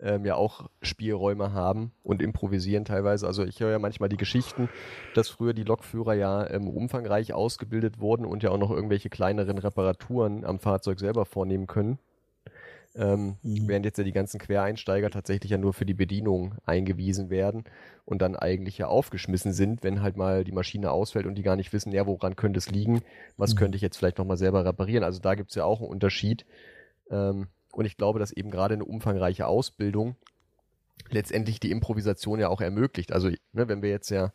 ähm, ja auch Spielräume haben und improvisieren teilweise. Also ich höre ja manchmal die Geschichten, dass früher die Lokführer ja ähm, umfangreich ausgebildet wurden und ja auch noch irgendwelche kleineren Reparaturen am Fahrzeug selber vornehmen können. Ähm, mhm. Während jetzt ja die ganzen Quereinsteiger tatsächlich ja nur für die Bedienung eingewiesen werden und dann eigentlich ja aufgeschmissen sind, wenn halt mal die Maschine ausfällt und die gar nicht wissen, ja, woran könnte es liegen, was mhm. könnte ich jetzt vielleicht nochmal selber reparieren. Also da gibt es ja auch einen Unterschied. Ähm, und ich glaube, dass eben gerade eine umfangreiche Ausbildung letztendlich die Improvisation ja auch ermöglicht. Also, ne, wenn wir jetzt ja,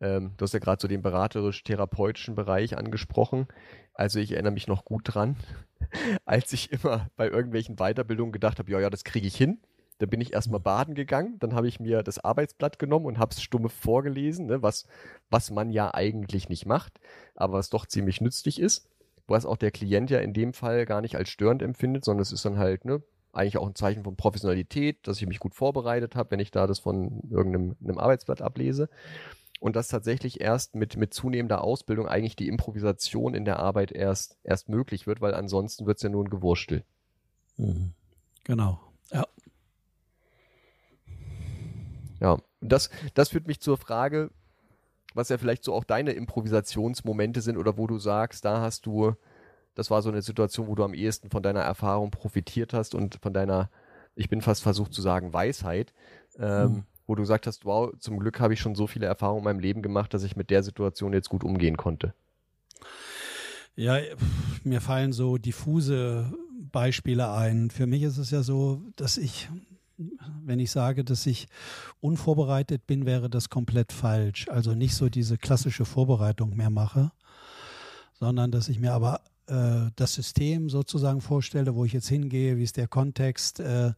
ähm, du hast ja gerade so den beraterisch-therapeutischen Bereich angesprochen. Also ich erinnere mich noch gut dran, als ich immer bei irgendwelchen Weiterbildungen gedacht habe, ja, ja, das kriege ich hin. Da bin ich erstmal baden gegangen, dann habe ich mir das Arbeitsblatt genommen und habe es stumpf vorgelesen, ne, was, was man ja eigentlich nicht macht, aber was doch ziemlich nützlich ist was auch der Klient ja in dem Fall gar nicht als störend empfindet, sondern es ist dann halt, ne, eigentlich auch ein Zeichen von Professionalität, dass ich mich gut vorbereitet habe, wenn ich da das von irgendeinem Arbeitsblatt ablese. Und dass tatsächlich erst mit, mit zunehmender Ausbildung eigentlich die Improvisation in der Arbeit erst, erst möglich wird, weil ansonsten wird es ja nur ein Gewurstel. Mhm. Genau. Ja. Ja, das, das führt mich zur Frage, was ja vielleicht so auch deine Improvisationsmomente sind oder wo du sagst, da hast du, das war so eine Situation, wo du am ehesten von deiner Erfahrung profitiert hast und von deiner, ich bin fast versucht zu sagen, Weisheit, ähm, mhm. wo du gesagt hast, wow, zum Glück habe ich schon so viele Erfahrungen in meinem Leben gemacht, dass ich mit der Situation jetzt gut umgehen konnte. Ja, mir fallen so diffuse Beispiele ein. Für mich ist es ja so, dass ich wenn ich sage, dass ich unvorbereitet bin, wäre das komplett falsch. Also nicht so diese klassische Vorbereitung mehr mache, sondern dass ich mir aber äh, das System sozusagen vorstelle, wo ich jetzt hingehe, wie ist der Kontext, äh,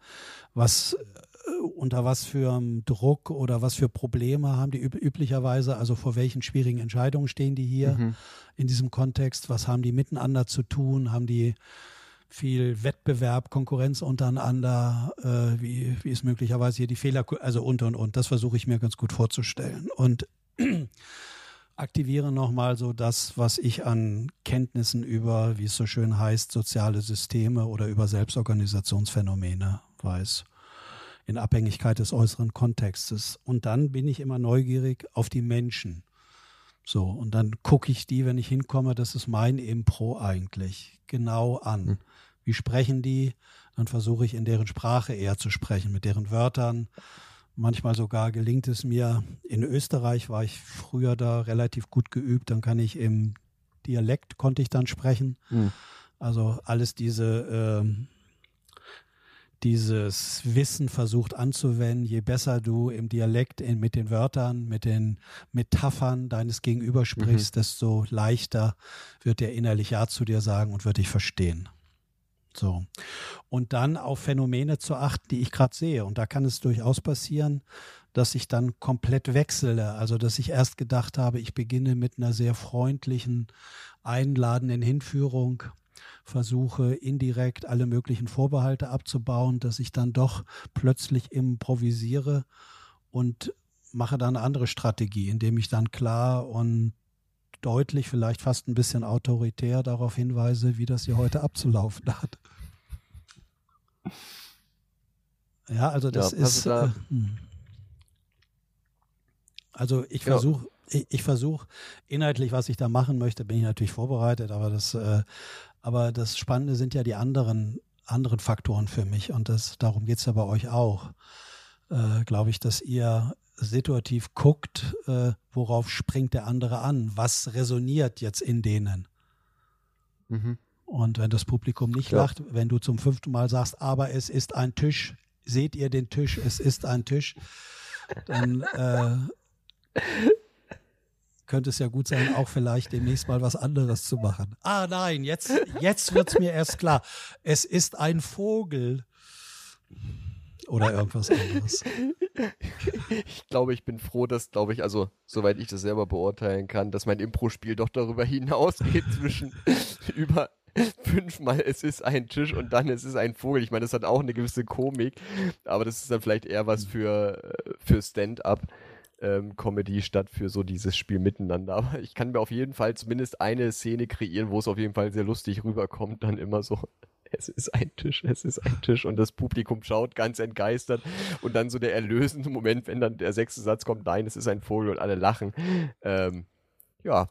was äh, unter was für Druck oder was für Probleme haben die üb üblicherweise, also vor welchen schwierigen Entscheidungen stehen die hier mhm. in diesem Kontext, was haben die miteinander zu tun, haben die viel Wettbewerb, Konkurrenz untereinander, äh, wie, wie ist möglicherweise hier die Fehler, also und und und, das versuche ich mir ganz gut vorzustellen. Und aktiviere nochmal so das, was ich an Kenntnissen über, wie es so schön heißt, soziale Systeme oder über Selbstorganisationsphänomene weiß, in Abhängigkeit des äußeren Kontextes. Und dann bin ich immer neugierig auf die Menschen. So, und dann gucke ich die, wenn ich hinkomme, das ist mein Impro eigentlich, genau an. Hm. Wie sprechen die? Dann versuche ich in deren Sprache eher zu sprechen, mit deren Wörtern Manchmal sogar gelingt es mir. In Österreich war ich früher da relativ gut geübt. Dann kann ich im Dialekt konnte ich dann sprechen. Mhm. Also alles diese äh, dieses Wissen versucht anzuwenden. Je besser du im Dialekt in, mit den Wörtern, mit den Metaphern deines Gegenüber sprichst, mhm. desto leichter wird er innerlich Ja zu dir sagen und wird dich verstehen. So. Und dann auf Phänomene zu achten, die ich gerade sehe. Und da kann es durchaus passieren, dass ich dann komplett wechsle. Also, dass ich erst gedacht habe, ich beginne mit einer sehr freundlichen, einladenden Hinführung, versuche indirekt alle möglichen Vorbehalte abzubauen, dass ich dann doch plötzlich improvisiere und mache dann eine andere Strategie, indem ich dann klar und deutlich, vielleicht fast ein bisschen autoritär darauf hinweise, wie das hier heute abzulaufen hat. Ja, also das ja, ist. Da. Äh, hm. also ich versuche, ja. ich, ich versuche inhaltlich, was ich da machen möchte, bin ich natürlich vorbereitet, aber das, äh, aber das Spannende sind ja die anderen anderen Faktoren für mich und das darum geht es ja bei euch auch. Äh, Glaube ich, dass ihr situativ guckt, äh, worauf springt der andere an, was resoniert jetzt in denen. Mhm. Und wenn das Publikum nicht ja. lacht, wenn du zum fünften Mal sagst, aber es ist ein Tisch, seht ihr den Tisch, es ist ein Tisch, dann äh, könnte es ja gut sein, auch vielleicht demnächst mal was anderes zu machen. Ah nein, jetzt, jetzt wird es mir erst klar. Es ist ein Vogel. Oder irgendwas anderes. Ich glaube, ich bin froh, dass, glaube ich, also, soweit ich das selber beurteilen kann, dass mein Impro-Spiel doch darüber hinausgeht zwischen über fünfmal es ist ein Tisch und dann es ist ein Vogel. Ich meine, das hat auch eine gewisse Komik, aber das ist dann vielleicht eher was für, äh, für Stand-up. Ähm, Comedy statt für so dieses Spiel miteinander. Aber ich kann mir auf jeden Fall zumindest eine Szene kreieren, wo es auf jeden Fall sehr lustig rüberkommt, dann immer so es ist ein Tisch, es ist ein Tisch und das Publikum schaut ganz entgeistert und dann so der erlösende Moment, wenn dann der sechste Satz kommt, nein, es ist ein Vogel und alle lachen. Ähm, ja,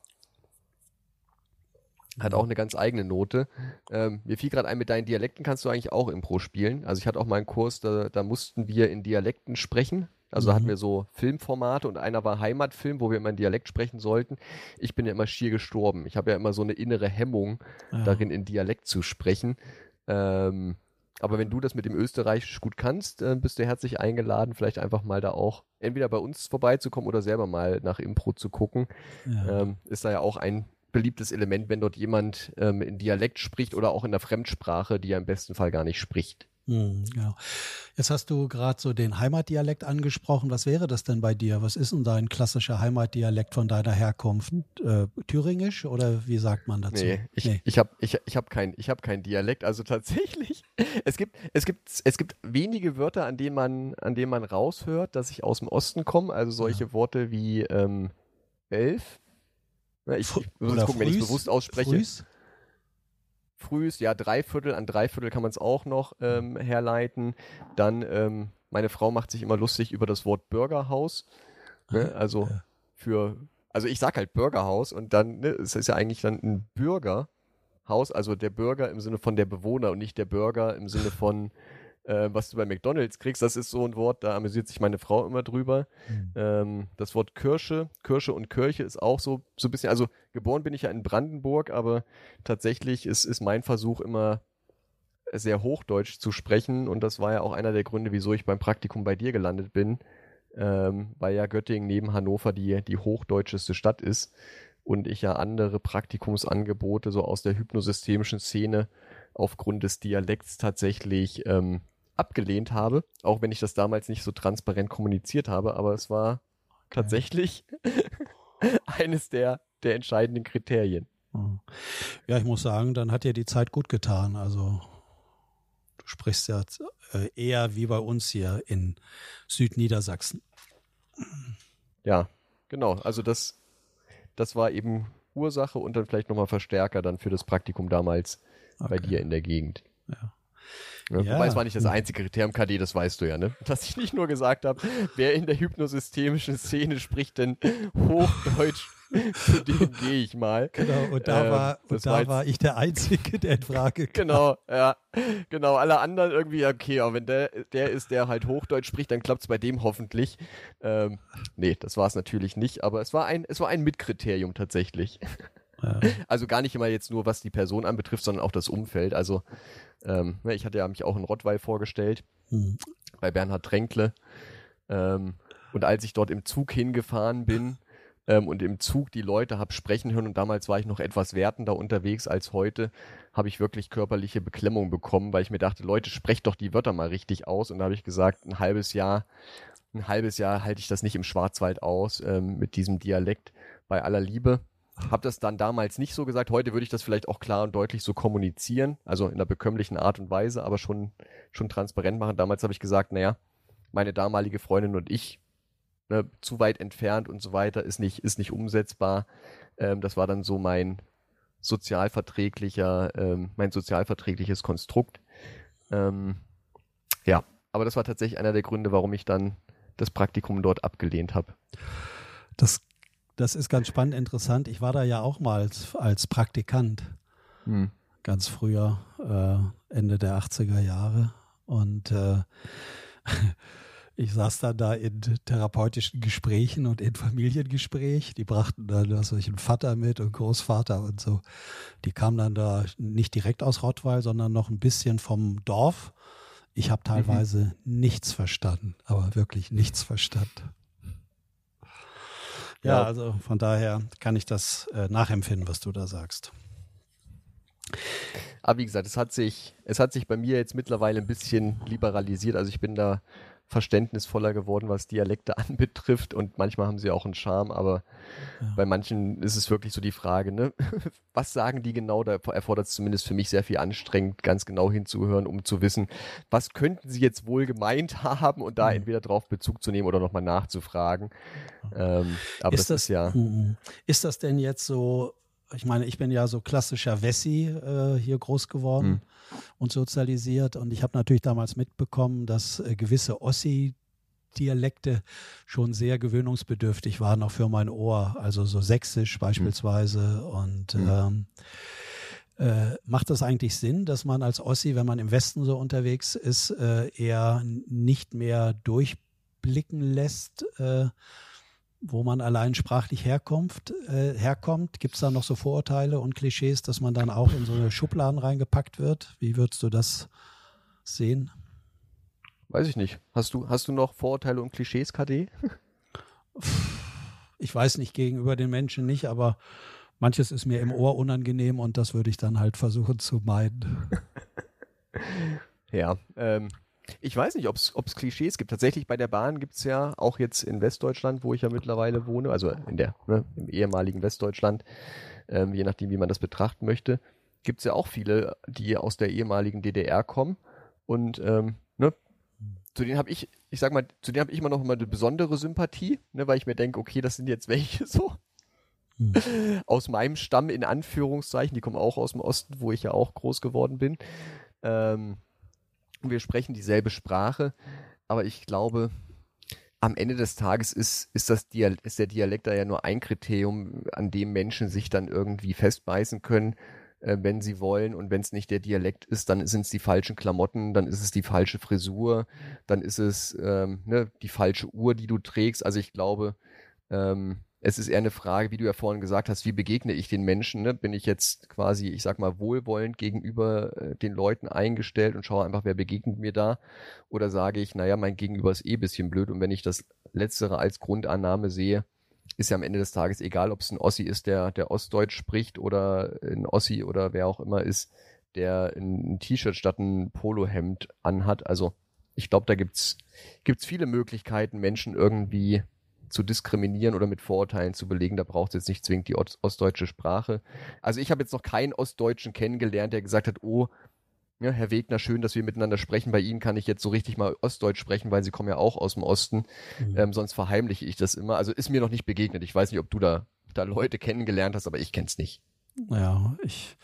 hat auch eine ganz eigene Note. Ähm, mir fiel gerade ein, mit deinen Dialekten kannst du eigentlich auch Impro spielen. Also ich hatte auch mal einen Kurs, da, da mussten wir in Dialekten sprechen. Also mhm. hatten wir so Filmformate und einer war Heimatfilm, wo wir immer in Dialekt sprechen sollten. Ich bin ja immer schier gestorben. Ich habe ja immer so eine innere Hemmung, ja. darin in Dialekt zu sprechen. Ähm, aber wenn du das mit dem Österreichisch gut kannst, äh, bist du herzlich eingeladen, vielleicht einfach mal da auch entweder bei uns vorbeizukommen oder selber mal nach Impro zu gucken. Ja. Ähm, ist da ja auch ein beliebtes Element, wenn dort jemand ähm, in Dialekt spricht oder auch in der Fremdsprache, die er im besten Fall gar nicht spricht. Hm, genau. Jetzt hast du gerade so den Heimatdialekt angesprochen. Was wäre das denn bei dir? Was ist denn dein klassischer Heimatdialekt von deiner Herkunft? Äh, Thüringisch oder wie sagt man dazu? Nee, ich, nee. ich habe ich, ich hab keinen hab kein Dialekt. Also tatsächlich, es gibt, es, gibt, es gibt wenige Wörter, an denen man, an denen man raushört, dass ich aus dem Osten komme. Also solche ja. Worte wie ähm, elf. Ich, ich muss gucken, wenn ich es bewusst ausspreche. Frühs? Frühs, ja, Dreiviertel, an Dreiviertel kann man es auch noch ähm, herleiten. Dann, ähm, meine Frau macht sich immer lustig über das Wort Bürgerhaus. Ne? Also für, also ich sag halt Bürgerhaus und dann, ne, es ist ja eigentlich dann ein Bürgerhaus, also der Bürger im Sinne von der Bewohner und nicht der Bürger im Sinne von äh, was du bei McDonalds kriegst, das ist so ein Wort, da amüsiert sich meine Frau immer drüber. Mhm. Ähm, das Wort Kirsche, Kirsche und Kirche ist auch so, so ein bisschen, also geboren bin ich ja in Brandenburg, aber tatsächlich ist, ist mein Versuch immer sehr hochdeutsch zu sprechen und das war ja auch einer der Gründe, wieso ich beim Praktikum bei dir gelandet bin, ähm, weil ja Göttingen neben Hannover die, die hochdeutscheste Stadt ist. und ich ja andere Praktikumsangebote so aus der hypnosystemischen Szene aufgrund des Dialekts tatsächlich ähm, abgelehnt habe, auch wenn ich das damals nicht so transparent kommuniziert habe, aber es war okay. tatsächlich eines der, der entscheidenden Kriterien. Ja, ich muss sagen, dann hat dir die Zeit gut getan. Also du sprichst ja äh, eher wie bei uns hier in Südniedersachsen. Ja, genau. Also das, das war eben Ursache und dann vielleicht nochmal Verstärker dann für das Praktikum damals okay. bei dir in der Gegend. Ja. Ja. Wobei es war nicht das einzige Kriterium KD, das weißt du ja, ne? Dass ich nicht nur gesagt habe, wer in der hypnosystemischen Szene spricht denn Hochdeutsch, zu dem gehe ich mal. Genau, und da, ähm, war, und da war, war ich der Einzige, der in Frage kam. Genau, ja. Genau, alle anderen irgendwie, okay, aber wenn der, der ist, der halt Hochdeutsch spricht, dann klappt es bei dem hoffentlich. Ähm, nee, das war es natürlich nicht, aber es war ein, es war ein Mitkriterium tatsächlich. Ja. Also gar nicht immer jetzt nur, was die Person anbetrifft, sondern auch das Umfeld. Also ähm, ne, ich hatte ja mich auch in Rottweil vorgestellt, mhm. bei Bernhard Tränkle. Ähm, und als ich dort im Zug hingefahren bin ähm, und im Zug die Leute habe sprechen hören und damals war ich noch etwas wertender unterwegs als heute, habe ich wirklich körperliche Beklemmung bekommen, weil ich mir dachte, Leute, sprecht doch die Wörter mal richtig aus. Und da habe ich gesagt, ein halbes Jahr, ein halbes Jahr halte ich das nicht im Schwarzwald aus ähm, mit diesem Dialekt bei aller Liebe. Habe das dann damals nicht so gesagt. Heute würde ich das vielleicht auch klar und deutlich so kommunizieren, also in einer bekömmlichen Art und Weise, aber schon, schon transparent machen. Damals habe ich gesagt, naja, meine damalige Freundin und ich, ne, zu weit entfernt und so weiter, ist nicht, ist nicht umsetzbar. Ähm, das war dann so mein sozialverträglicher, ähm, mein sozialverträgliches Konstrukt. Ähm, ja, aber das war tatsächlich einer der Gründe, warum ich dann das Praktikum dort abgelehnt habe. Das das ist ganz spannend, interessant. Ich war da ja auch mal als, als Praktikant, hm. ganz früher, äh, Ende der 80er Jahre. Und äh, ich saß dann da in therapeutischen Gesprächen und in Familiengespräch. Die brachten dann da solchen Vater mit und Großvater und so. Die kamen dann da nicht direkt aus Rottweil, sondern noch ein bisschen vom Dorf. Ich habe mhm. teilweise mhm. nichts verstanden, aber wirklich nichts verstanden. Ja, ja, also von daher kann ich das äh, nachempfinden, was du da sagst. Aber wie gesagt, es hat sich, es hat sich bei mir jetzt mittlerweile ein bisschen liberalisiert. Also ich bin da verständnisvoller geworden, was Dialekte anbetrifft und manchmal haben sie auch einen Charme, aber ja. bei manchen ist es wirklich so die Frage, ne? Was sagen die genau? Da erfordert es zumindest für mich sehr viel anstrengend, ganz genau hinzuhören, um zu wissen, was könnten sie jetzt wohl gemeint haben und da mhm. entweder drauf Bezug zu nehmen oder nochmal nachzufragen. Ähm, aber ist das, das ist ja. Mhm. Ist das denn jetzt so ich meine, ich bin ja so klassischer Wessi äh, hier groß geworden mhm. und sozialisiert und ich habe natürlich damals mitbekommen, dass äh, gewisse Ossi Dialekte schon sehr gewöhnungsbedürftig waren, auch für mein Ohr, also so sächsisch beispielsweise mhm. und ähm, äh, macht das eigentlich Sinn, dass man als Ossi, wenn man im Westen so unterwegs ist, äh, eher nicht mehr durchblicken lässt, äh, wo man allein sprachlich herkommt, äh, herkommt? Gibt es da noch so Vorurteile und Klischees, dass man dann auch in so eine Schubladen reingepackt wird? Wie würdest du das sehen? Weiß ich nicht. Hast du, hast du noch Vorurteile und Klischees, KD? Ich weiß nicht, gegenüber den Menschen nicht, aber manches ist mir im Ohr unangenehm und das würde ich dann halt versuchen zu meiden. ja, ähm, ich weiß nicht, ob es Klischees gibt. Tatsächlich bei der Bahn gibt es ja auch jetzt in Westdeutschland, wo ich ja mittlerweile wohne, also in der, ne, im ehemaligen Westdeutschland, ähm, je nachdem, wie man das betrachten möchte, gibt es ja auch viele, die aus der ehemaligen DDR kommen. Und ähm, ne, zu denen habe ich, ich sag mal, zu denen habe ich immer noch immer eine besondere Sympathie, ne, weil ich mir denke, okay, das sind jetzt welche so. Hm. Aus meinem Stamm in Anführungszeichen, die kommen auch aus dem Osten, wo ich ja auch groß geworden bin. Ähm, wir sprechen dieselbe Sprache, aber ich glaube, am Ende des Tages ist, ist, das Dial ist der Dialekt da ja nur ein Kriterium, an dem Menschen sich dann irgendwie festbeißen können, äh, wenn sie wollen. Und wenn es nicht der Dialekt ist, dann sind es die falschen Klamotten, dann ist es die falsche Frisur, dann ist es ähm, ne, die falsche Uhr, die du trägst. Also ich glaube, ähm, es ist eher eine Frage, wie du ja vorhin gesagt hast, wie begegne ich den Menschen? Ne? Bin ich jetzt quasi, ich sag mal, wohlwollend gegenüber äh, den Leuten eingestellt und schaue einfach, wer begegnet mir da? Oder sage ich, naja, mein Gegenüber ist eh bisschen blöd und wenn ich das Letztere als Grundannahme sehe, ist ja am Ende des Tages egal, ob es ein Ossi ist, der, der Ostdeutsch spricht oder ein Ossi oder wer auch immer ist, der ein T-Shirt statt ein Polohemd anhat. Also ich glaube, da gibt's gibt's viele Möglichkeiten, Menschen irgendwie zu diskriminieren oder mit Vorurteilen zu belegen. Da braucht es jetzt nicht zwingend die ostdeutsche Sprache. Also ich habe jetzt noch keinen Ostdeutschen kennengelernt, der gesagt hat, oh, ja, Herr Wegner, schön, dass wir miteinander sprechen. Bei Ihnen kann ich jetzt so richtig mal Ostdeutsch sprechen, weil Sie kommen ja auch aus dem Osten. Mhm. Ähm, sonst verheimliche ich das immer. Also ist mir noch nicht begegnet. Ich weiß nicht, ob du da, da Leute kennengelernt hast, aber ich kenn's nicht. Ja, ich,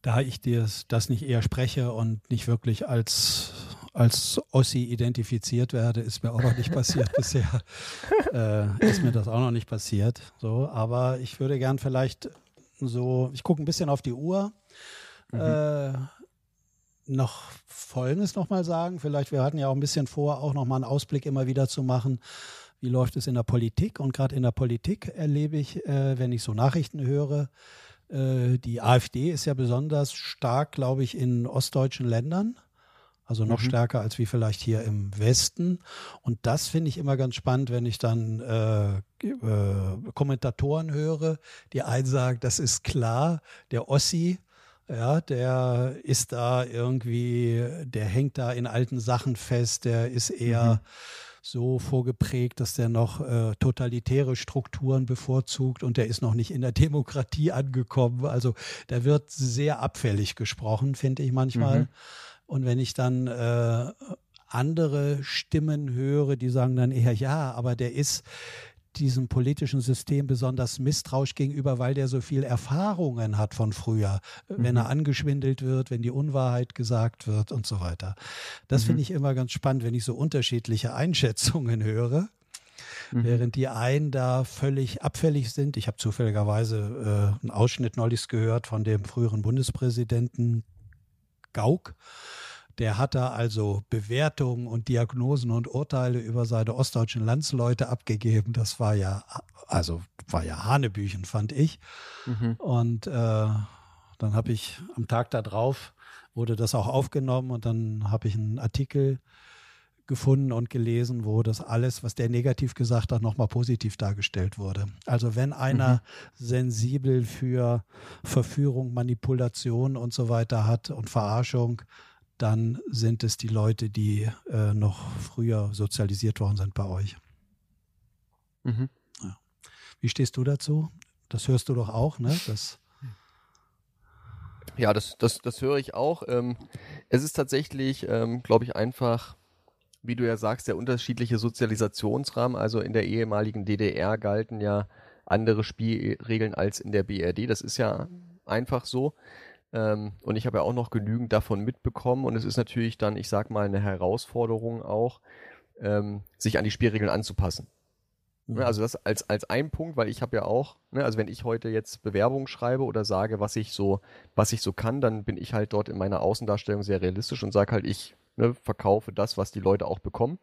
da ich dir das nicht eher spreche und nicht wirklich als, als Ossi identifiziert werde, ist mir auch noch nicht passiert bisher. Äh, ist mir das auch noch nicht passiert. So, aber ich würde gern vielleicht so, ich gucke ein bisschen auf die Uhr. Mhm. Äh, noch Folgendes nochmal sagen. Vielleicht, wir hatten ja auch ein bisschen vor, auch nochmal einen Ausblick immer wieder zu machen. Wie läuft es in der Politik? Und gerade in der Politik erlebe ich, äh, wenn ich so Nachrichten höre, äh, die AfD ist ja besonders stark, glaube ich, in ostdeutschen Ländern. Also noch mhm. stärker als wie vielleicht hier im Westen. Und das finde ich immer ganz spannend, wenn ich dann äh, äh, Kommentatoren höre, die einen sagen, das ist klar, der Ossi ja, der ist da irgendwie, der hängt da in alten Sachen fest, der ist eher mhm. so vorgeprägt, dass der noch äh, totalitäre Strukturen bevorzugt und der ist noch nicht in der Demokratie angekommen. Also da wird sehr abfällig gesprochen, finde ich manchmal. Mhm. Und wenn ich dann äh, andere Stimmen höre, die sagen dann eher, ja, aber der ist, diesem politischen System besonders misstrauisch gegenüber, weil der so viel Erfahrungen hat von früher, mhm. wenn er angeschwindelt wird, wenn die Unwahrheit gesagt wird und so weiter. Das mhm. finde ich immer ganz spannend, wenn ich so unterschiedliche Einschätzungen höre. Mhm. Während die einen da völlig abfällig sind. Ich habe zufälligerweise äh, einen Ausschnitt neulich gehört von dem früheren Bundespräsidenten Gauck, der hat da also Bewertungen und Diagnosen und Urteile über seine ostdeutschen Landsleute abgegeben. Das war ja, also war ja Hanebüchen, fand ich. Mhm. Und äh, dann habe ich am Tag darauf wurde das auch aufgenommen und dann habe ich einen Artikel gefunden und gelesen, wo das alles, was der negativ gesagt hat, nochmal positiv dargestellt wurde. Also wenn einer mhm. sensibel für Verführung, Manipulation und so weiter hat und Verarschung, dann sind es die Leute, die äh, noch früher sozialisiert worden sind bei euch. Mhm. Ja. Wie stehst du dazu? Das hörst du doch auch, ne? Das ja, das, das, das höre ich auch. Ähm, es ist tatsächlich, ähm, glaube ich, einfach, wie du ja sagst, der unterschiedliche Sozialisationsrahmen. Also in der ehemaligen DDR galten ja andere Spielregeln als in der BRD. Das ist ja einfach so. Ähm, und ich habe ja auch noch genügend davon mitbekommen. Und es ist natürlich dann, ich sag mal, eine Herausforderung auch, ähm, sich an die Spielregeln anzupassen. Mhm. Also das als, als ein Punkt, weil ich habe ja auch, ne, also wenn ich heute jetzt Bewerbungen schreibe oder sage, was ich so, was ich so kann, dann bin ich halt dort in meiner Außendarstellung sehr realistisch und sage halt, ich ne, verkaufe das, was die Leute auch bekommen.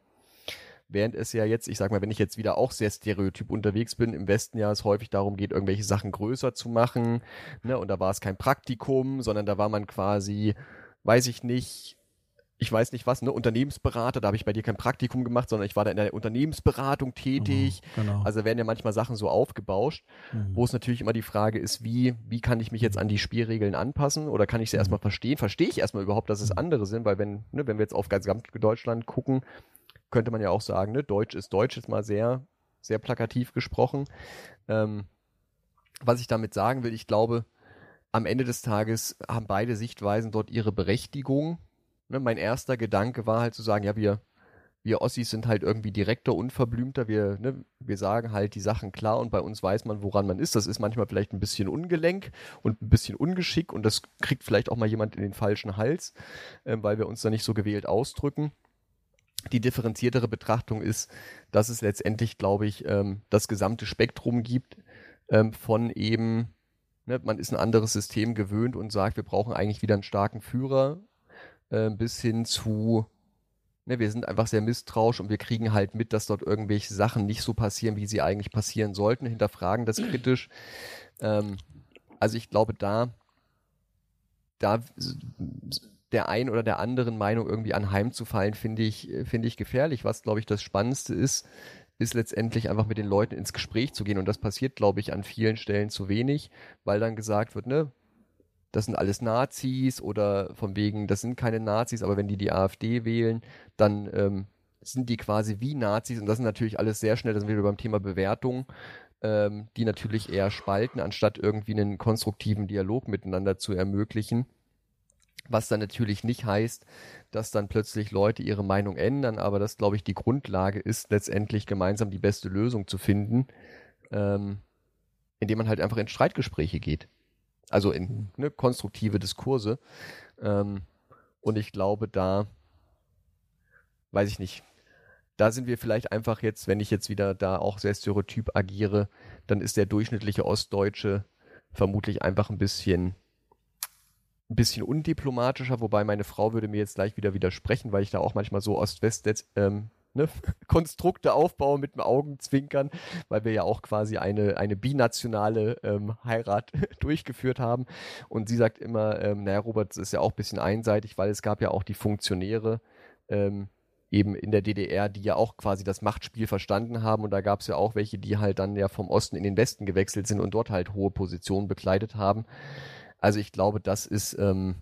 Während es ja jetzt, ich sag mal, wenn ich jetzt wieder auch sehr stereotyp unterwegs bin, im Westen ja es häufig darum geht, irgendwelche Sachen größer zu machen, ne, und da war es kein Praktikum, sondern da war man quasi, weiß ich nicht, ich weiß nicht was, ne, Unternehmensberater, da habe ich bei dir kein Praktikum gemacht, sondern ich war da in der Unternehmensberatung tätig. Mhm, genau. Also werden ja manchmal Sachen so aufgebauscht, mhm. wo es natürlich immer die Frage ist, wie, wie kann ich mich jetzt an die Spielregeln anpassen oder kann ich sie mhm. erstmal verstehen? Verstehe ich erstmal überhaupt, dass es mhm. andere sind, weil wenn, ne, wenn wir jetzt auf ganz Deutschland gucken, könnte man ja auch sagen, ne? Deutsch ist Deutsch, ist mal sehr, sehr plakativ gesprochen. Ähm, was ich damit sagen will, ich glaube, am Ende des Tages haben beide Sichtweisen dort ihre Berechtigung. Ne? Mein erster Gedanke war halt zu sagen, ja, wir, wir Ossis sind halt irgendwie direkter, unverblümter. Wir, ne, wir sagen halt die Sachen klar und bei uns weiß man, woran man ist. Das ist manchmal vielleicht ein bisschen ungelenk und ein bisschen ungeschick und das kriegt vielleicht auch mal jemand in den falschen Hals, äh, weil wir uns da nicht so gewählt ausdrücken die differenziertere Betrachtung ist, dass es letztendlich, glaube ich, ähm, das gesamte Spektrum gibt ähm, von eben, ne, man ist ein anderes System gewöhnt und sagt, wir brauchen eigentlich wieder einen starken Führer, äh, bis hin zu, ne, wir sind einfach sehr misstrauisch und wir kriegen halt mit, dass dort irgendwelche Sachen nicht so passieren, wie sie eigentlich passieren sollten, hinterfragen das kritisch. Ähm, also ich glaube, da, da der einen oder der anderen Meinung irgendwie anheimzufallen, finde ich, finde ich gefährlich. Was, glaube ich, das Spannendste ist, ist letztendlich einfach mit den Leuten ins Gespräch zu gehen. Und das passiert, glaube ich, an vielen Stellen zu wenig, weil dann gesagt wird, ne, das sind alles Nazis oder von wegen, das sind keine Nazis, aber wenn die die AfD wählen, dann ähm, sind die quasi wie Nazis und das sind natürlich alles sehr schnell, da sind wir beim Thema Bewertung, ähm, die natürlich eher spalten, anstatt irgendwie einen konstruktiven Dialog miteinander zu ermöglichen. Was dann natürlich nicht heißt, dass dann plötzlich Leute ihre Meinung ändern, aber das, glaube ich, die Grundlage ist, letztendlich gemeinsam die beste Lösung zu finden, ähm, indem man halt einfach in Streitgespräche geht. Also in ne, konstruktive Diskurse. Ähm, und ich glaube, da, weiß ich nicht, da sind wir vielleicht einfach jetzt, wenn ich jetzt wieder da auch sehr stereotyp agiere, dann ist der durchschnittliche Ostdeutsche vermutlich einfach ein bisschen ein bisschen undiplomatischer, wobei meine Frau würde mir jetzt gleich wieder widersprechen, weil ich da auch manchmal so Ost-West ähm, ne, Konstrukte aufbaue mit dem Augenzwinkern, weil wir ja auch quasi eine, eine binationale ähm, Heirat durchgeführt haben. Und sie sagt immer, ähm, naja, Robert, das ist ja auch ein bisschen einseitig, weil es gab ja auch die Funktionäre, ähm, eben in der DDR, die ja auch quasi das Machtspiel verstanden haben. Und da gab es ja auch welche, die halt dann ja vom Osten in den Westen gewechselt sind und dort halt hohe Positionen bekleidet haben. Also ich glaube, das ist ähm,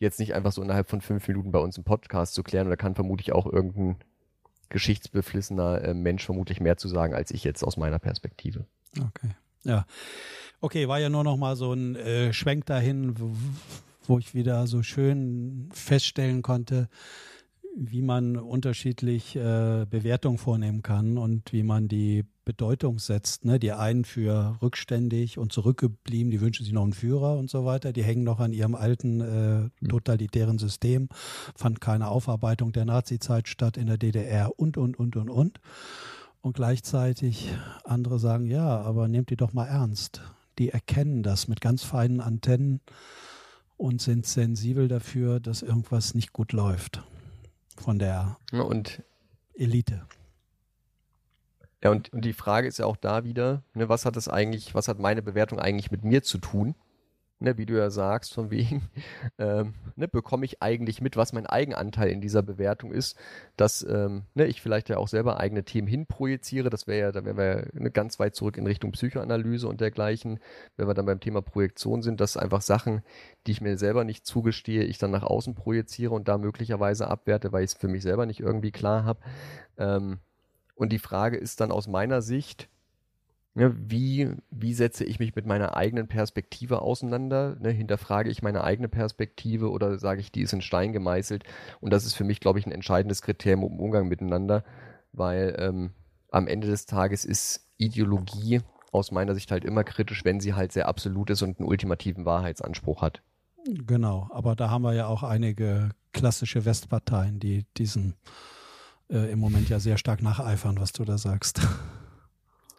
jetzt nicht einfach so innerhalb von fünf Minuten bei uns im Podcast zu klären. Und da kann vermutlich auch irgendein geschichtsbeflissener äh, Mensch vermutlich mehr zu sagen als ich jetzt aus meiner Perspektive. Okay. Ja. Okay, war ja nur noch mal so ein äh, Schwenk dahin, wo, wo ich wieder so schön feststellen konnte, wie man unterschiedlich äh, Bewertungen vornehmen kann und wie man die Bedeutung setzt. Ne? Die einen für rückständig und zurückgeblieben, die wünschen sich noch einen Führer und so weiter. Die hängen noch an ihrem alten äh, hm. totalitären System, fand keine Aufarbeitung der Nazizeit statt in der DDR und, und, und, und, und. Und gleichzeitig andere sagen, ja, aber nehmt die doch mal ernst. Die erkennen das mit ganz feinen Antennen und sind sensibel dafür, dass irgendwas nicht gut läuft von der und Elite. Ja, und, und die Frage ist ja auch da wieder, ne, was hat das eigentlich, was hat meine Bewertung eigentlich mit mir zu tun? Ne, wie du ja sagst, von wegen, ähm, ne, bekomme ich eigentlich mit, was mein Eigenanteil in dieser Bewertung ist, dass ähm, ne, ich vielleicht ja auch selber eigene Themen hinprojiziere. Das wäre ja, da wären wir ja ne, ganz weit zurück in Richtung Psychoanalyse und dergleichen, wenn wir dann beim Thema Projektion sind, dass einfach Sachen, die ich mir selber nicht zugestehe, ich dann nach außen projiziere und da möglicherweise abwerte, weil ich es für mich selber nicht irgendwie klar habe. Ähm, und die Frage ist dann aus meiner Sicht, ja, wie, wie setze ich mich mit meiner eigenen Perspektive auseinander? Ne, hinterfrage ich meine eigene Perspektive oder sage ich, die ist in Stein gemeißelt? Und das ist für mich, glaube ich, ein entscheidendes Kriterium im Umgang miteinander, weil ähm, am Ende des Tages ist Ideologie aus meiner Sicht halt immer kritisch, wenn sie halt sehr absolut ist und einen ultimativen Wahrheitsanspruch hat. Genau, aber da haben wir ja auch einige klassische Westparteien, die diesen äh, im Moment ja sehr stark nacheifern, was du da sagst.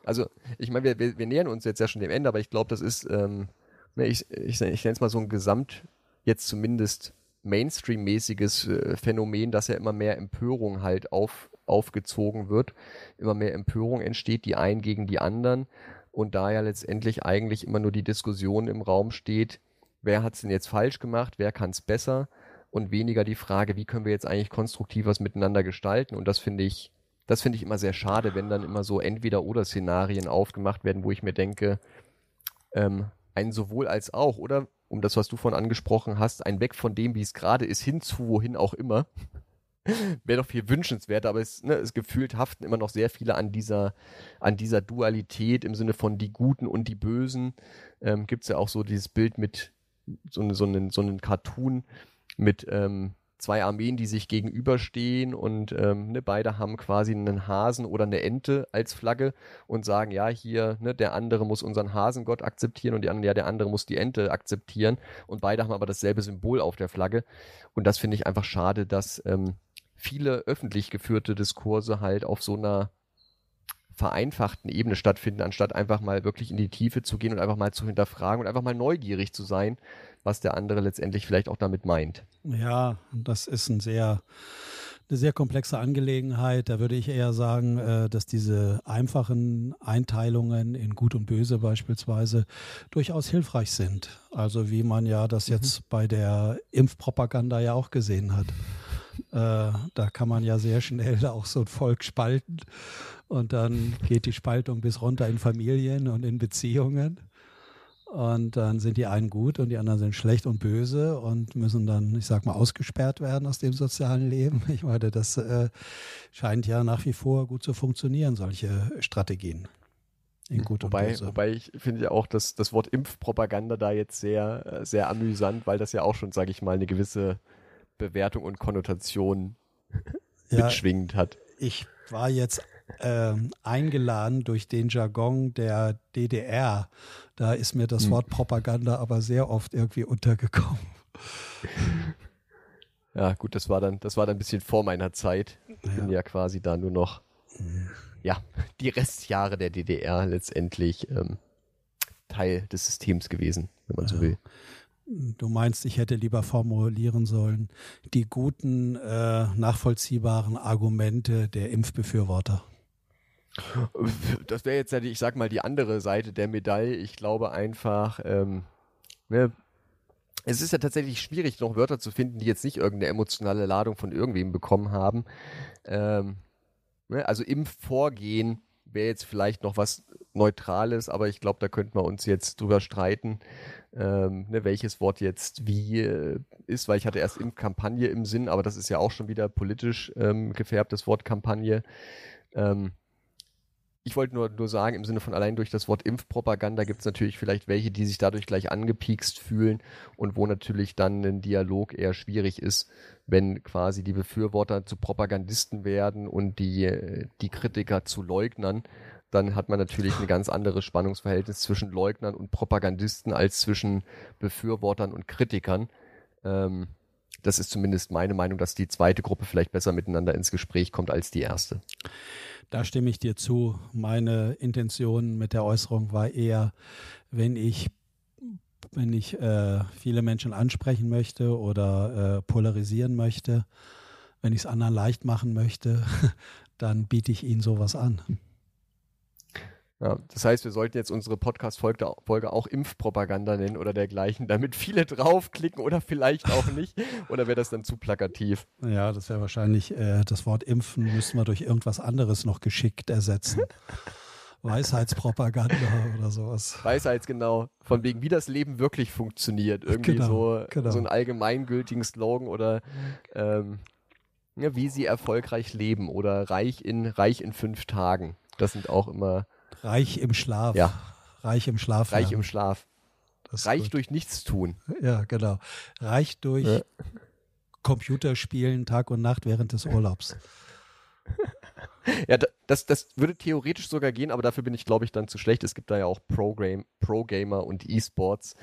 Also, ich meine, wir, wir, wir, nähern uns jetzt ja schon dem Ende, aber ich glaube, das ist, ähm, ne, ich, ich, ich nenne es mal so ein Gesamt, jetzt zumindest Mainstream-mäßiges äh, Phänomen, dass ja immer mehr Empörung halt auf, aufgezogen wird, immer mehr Empörung entsteht, die einen gegen die anderen. Und da ja letztendlich eigentlich immer nur die Diskussion im Raum steht, wer hat es denn jetzt falsch gemacht, wer kann es besser? Und weniger die Frage, wie können wir jetzt eigentlich konstruktiv was miteinander gestalten. Und das finde ich, das finde ich immer sehr schade, wenn dann immer so Entweder-oder-Szenarien aufgemacht werden, wo ich mir denke, ähm, ein sowohl als auch, oder um das, was du vorhin angesprochen hast, ein Weg von dem, wie es gerade ist, hin zu wohin auch immer. Wäre doch viel wünschenswerter, aber es, ne, es gefühlt haften immer noch sehr viele an dieser, an dieser Dualität im Sinne von die Guten und die Bösen. Ähm, Gibt es ja auch so dieses Bild mit so, so, einen, so einen Cartoon, mit ähm, zwei Armeen, die sich gegenüberstehen und ähm, ne, beide haben quasi einen Hasen oder eine Ente als Flagge und sagen, ja, hier, ne, der andere muss unseren Hasengott akzeptieren und die andere, ja, der andere muss die Ente akzeptieren. Und beide haben aber dasselbe Symbol auf der Flagge. Und das finde ich einfach schade, dass ähm, viele öffentlich geführte Diskurse halt auf so einer vereinfachten Ebene stattfinden, anstatt einfach mal wirklich in die Tiefe zu gehen und einfach mal zu hinterfragen und einfach mal neugierig zu sein, was der andere letztendlich vielleicht auch damit meint. Ja, das ist ein sehr, eine sehr komplexe Angelegenheit. Da würde ich eher sagen, äh, dass diese einfachen Einteilungen in Gut und Böse beispielsweise durchaus hilfreich sind. Also wie man ja das jetzt mhm. bei der Impfpropaganda ja auch gesehen hat. Äh, da kann man ja sehr schnell auch so ein Volk spalten Und dann geht die Spaltung bis runter in Familien und in Beziehungen. Und dann sind die einen gut und die anderen sind schlecht und böse und müssen dann, ich sag mal, ausgesperrt werden aus dem sozialen Leben. Ich meine, das äh, scheint ja nach wie vor gut zu funktionieren, solche Strategien. In gut wobei, und wobei ich finde ja auch, dass das Wort Impfpropaganda da jetzt sehr, sehr amüsant, weil das ja auch schon, sage ich mal, eine gewisse Bewertung und Konnotation ja, mitschwingend hat. Ich war jetzt äh, eingeladen durch den Jargon der DDR. Da ist mir das hm. Wort Propaganda aber sehr oft irgendwie untergekommen. Ja, gut, das war dann, das war dann ein bisschen vor meiner Zeit. Ich ja. bin ja quasi da nur noch, ja, die Restjahre der DDR letztendlich ähm, Teil des Systems gewesen, wenn man ja. so will. Du meinst, ich hätte lieber formulieren sollen, die guten, äh, nachvollziehbaren Argumente der Impfbefürworter. Das wäre jetzt ja, die, ich sag mal, die andere Seite der Medaille. Ich glaube einfach, ähm, ne, es ist ja tatsächlich schwierig, noch Wörter zu finden, die jetzt nicht irgendeine emotionale Ladung von irgendwem bekommen haben. Ähm, ne, also im Vorgehen wäre jetzt vielleicht noch was Neutrales, aber ich glaube, da könnten wir uns jetzt drüber streiten, ähm, ne, welches Wort jetzt wie äh, ist, weil ich hatte erst Impfkampagne im Sinn, aber das ist ja auch schon wieder politisch ähm, gefärbtes Wort Kampagne. Ähm, ich wollte nur, nur sagen, im Sinne von allein durch das Wort Impfpropaganda gibt es natürlich vielleicht welche, die sich dadurch gleich angepiekst fühlen und wo natürlich dann ein Dialog eher schwierig ist, wenn quasi die Befürworter zu Propagandisten werden und die, die Kritiker zu Leugnern. Dann hat man natürlich ein ganz anderes Spannungsverhältnis zwischen Leugnern und Propagandisten als zwischen Befürwortern und Kritikern. Ähm, das ist zumindest meine Meinung, dass die zweite Gruppe vielleicht besser miteinander ins Gespräch kommt als die erste. Da stimme ich dir zu. Meine Intention mit der Äußerung war eher, wenn ich wenn ich äh, viele Menschen ansprechen möchte oder äh, polarisieren möchte, wenn ich es anderen leicht machen möchte, dann biete ich ihnen sowas an. Ja, das heißt, wir sollten jetzt unsere Podcast-Folge auch Impfpropaganda nennen oder dergleichen, damit viele draufklicken oder vielleicht auch nicht. Oder wäre das dann zu plakativ? Ja, das wäre wahrscheinlich, äh, das Wort Impfen müssen wir durch irgendwas anderes noch geschickt ersetzen. Weisheitspropaganda oder sowas. Weisheits, genau. Von wegen, wie das Leben wirklich funktioniert. Irgendwie genau, so, genau. so einen allgemeingültigen Slogan oder ähm, ja, wie sie erfolgreich leben oder reich in, reich in fünf Tagen. Das sind auch immer Reich im Schlaf. Ja. Reich im Schlaf. Reich im Schlaf. Reich gut. durch Nichtstun. Ja, genau. Reich durch ja. Computerspielen Tag und Nacht während des Urlaubs. Ja, das, das würde theoretisch sogar gehen, aber dafür bin ich, glaube ich, dann zu schlecht. Es gibt da ja auch Pro-Gamer Pro und E-Sports.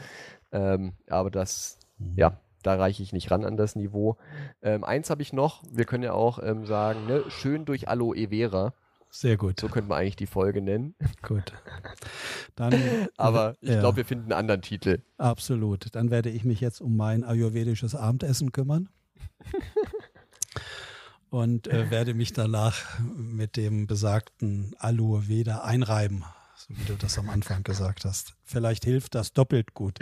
Ähm, aber das, mhm. ja, da reiche ich nicht ran an das Niveau. Ähm, eins habe ich noch, wir können ja auch ähm, sagen, ne, schön durch Aloe Vera. Sehr gut. So könnte man eigentlich die Folge nennen. Gut. Dann, Aber ich ja. glaube, wir finden einen anderen Titel. Absolut. Dann werde ich mich jetzt um mein ayurvedisches Abendessen kümmern. und äh, werde mich danach mit dem besagten Aloe Veda einreiben, so wie du das am Anfang gesagt hast. Vielleicht hilft das doppelt gut.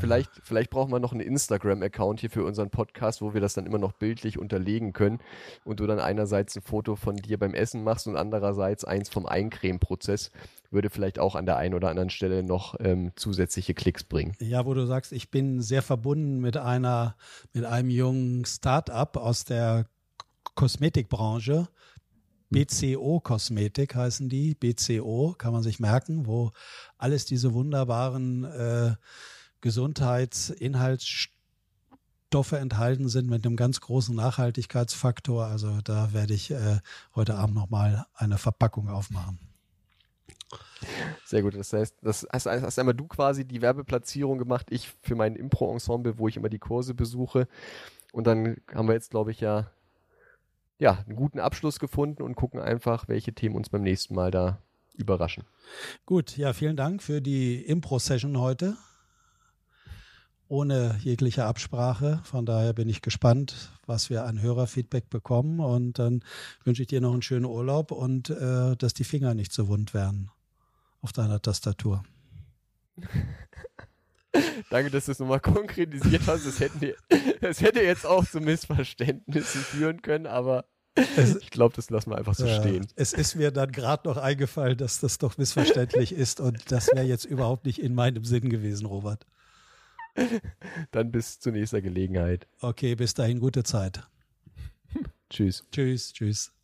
Vielleicht, vielleicht brauchen wir noch einen Instagram-Account hier für unseren Podcast, wo wir das dann immer noch bildlich unterlegen können und du dann einerseits ein Foto von dir beim Essen machst und andererseits eins vom Eincremen-Prozess. Würde vielleicht auch an der einen oder anderen Stelle noch ähm, zusätzliche Klicks bringen. Ja, wo du sagst, ich bin sehr verbunden mit einer, mit einem jungen Start-up aus der Kosmetikbranche. BCO Kosmetik heißen die, BCO kann man sich merken, wo alles diese wunderbaren äh, Gesundheitsinhaltsstoffe enthalten sind mit einem ganz großen Nachhaltigkeitsfaktor. Also da werde ich äh, heute Abend nochmal eine Verpackung aufmachen. Sehr gut. Das heißt, das hast, hast einmal du quasi die Werbeplatzierung gemacht, ich für mein Impro-Ensemble, wo ich immer die Kurse besuche. Und dann haben wir jetzt, glaube ich, ja, ja, einen guten Abschluss gefunden und gucken einfach, welche Themen uns beim nächsten Mal da überraschen. Gut, ja, vielen Dank für die Impro-Session heute ohne jegliche Absprache. Von daher bin ich gespannt, was wir an Hörerfeedback bekommen. Und dann wünsche ich dir noch einen schönen Urlaub und äh, dass die Finger nicht so wund werden auf deiner Tastatur. Danke, dass du es nochmal konkretisiert hast. Es hätten hätte jetzt auch zu Missverständnissen führen können, aber es, ich glaube, das lassen wir einfach so ja, stehen. Es ist mir dann gerade noch eingefallen, dass das doch missverständlich ist und das wäre jetzt überhaupt nicht in meinem Sinn gewesen, Robert. Dann bis zur nächsten Gelegenheit. Okay, bis dahin gute Zeit. tschüss. Tschüss, tschüss.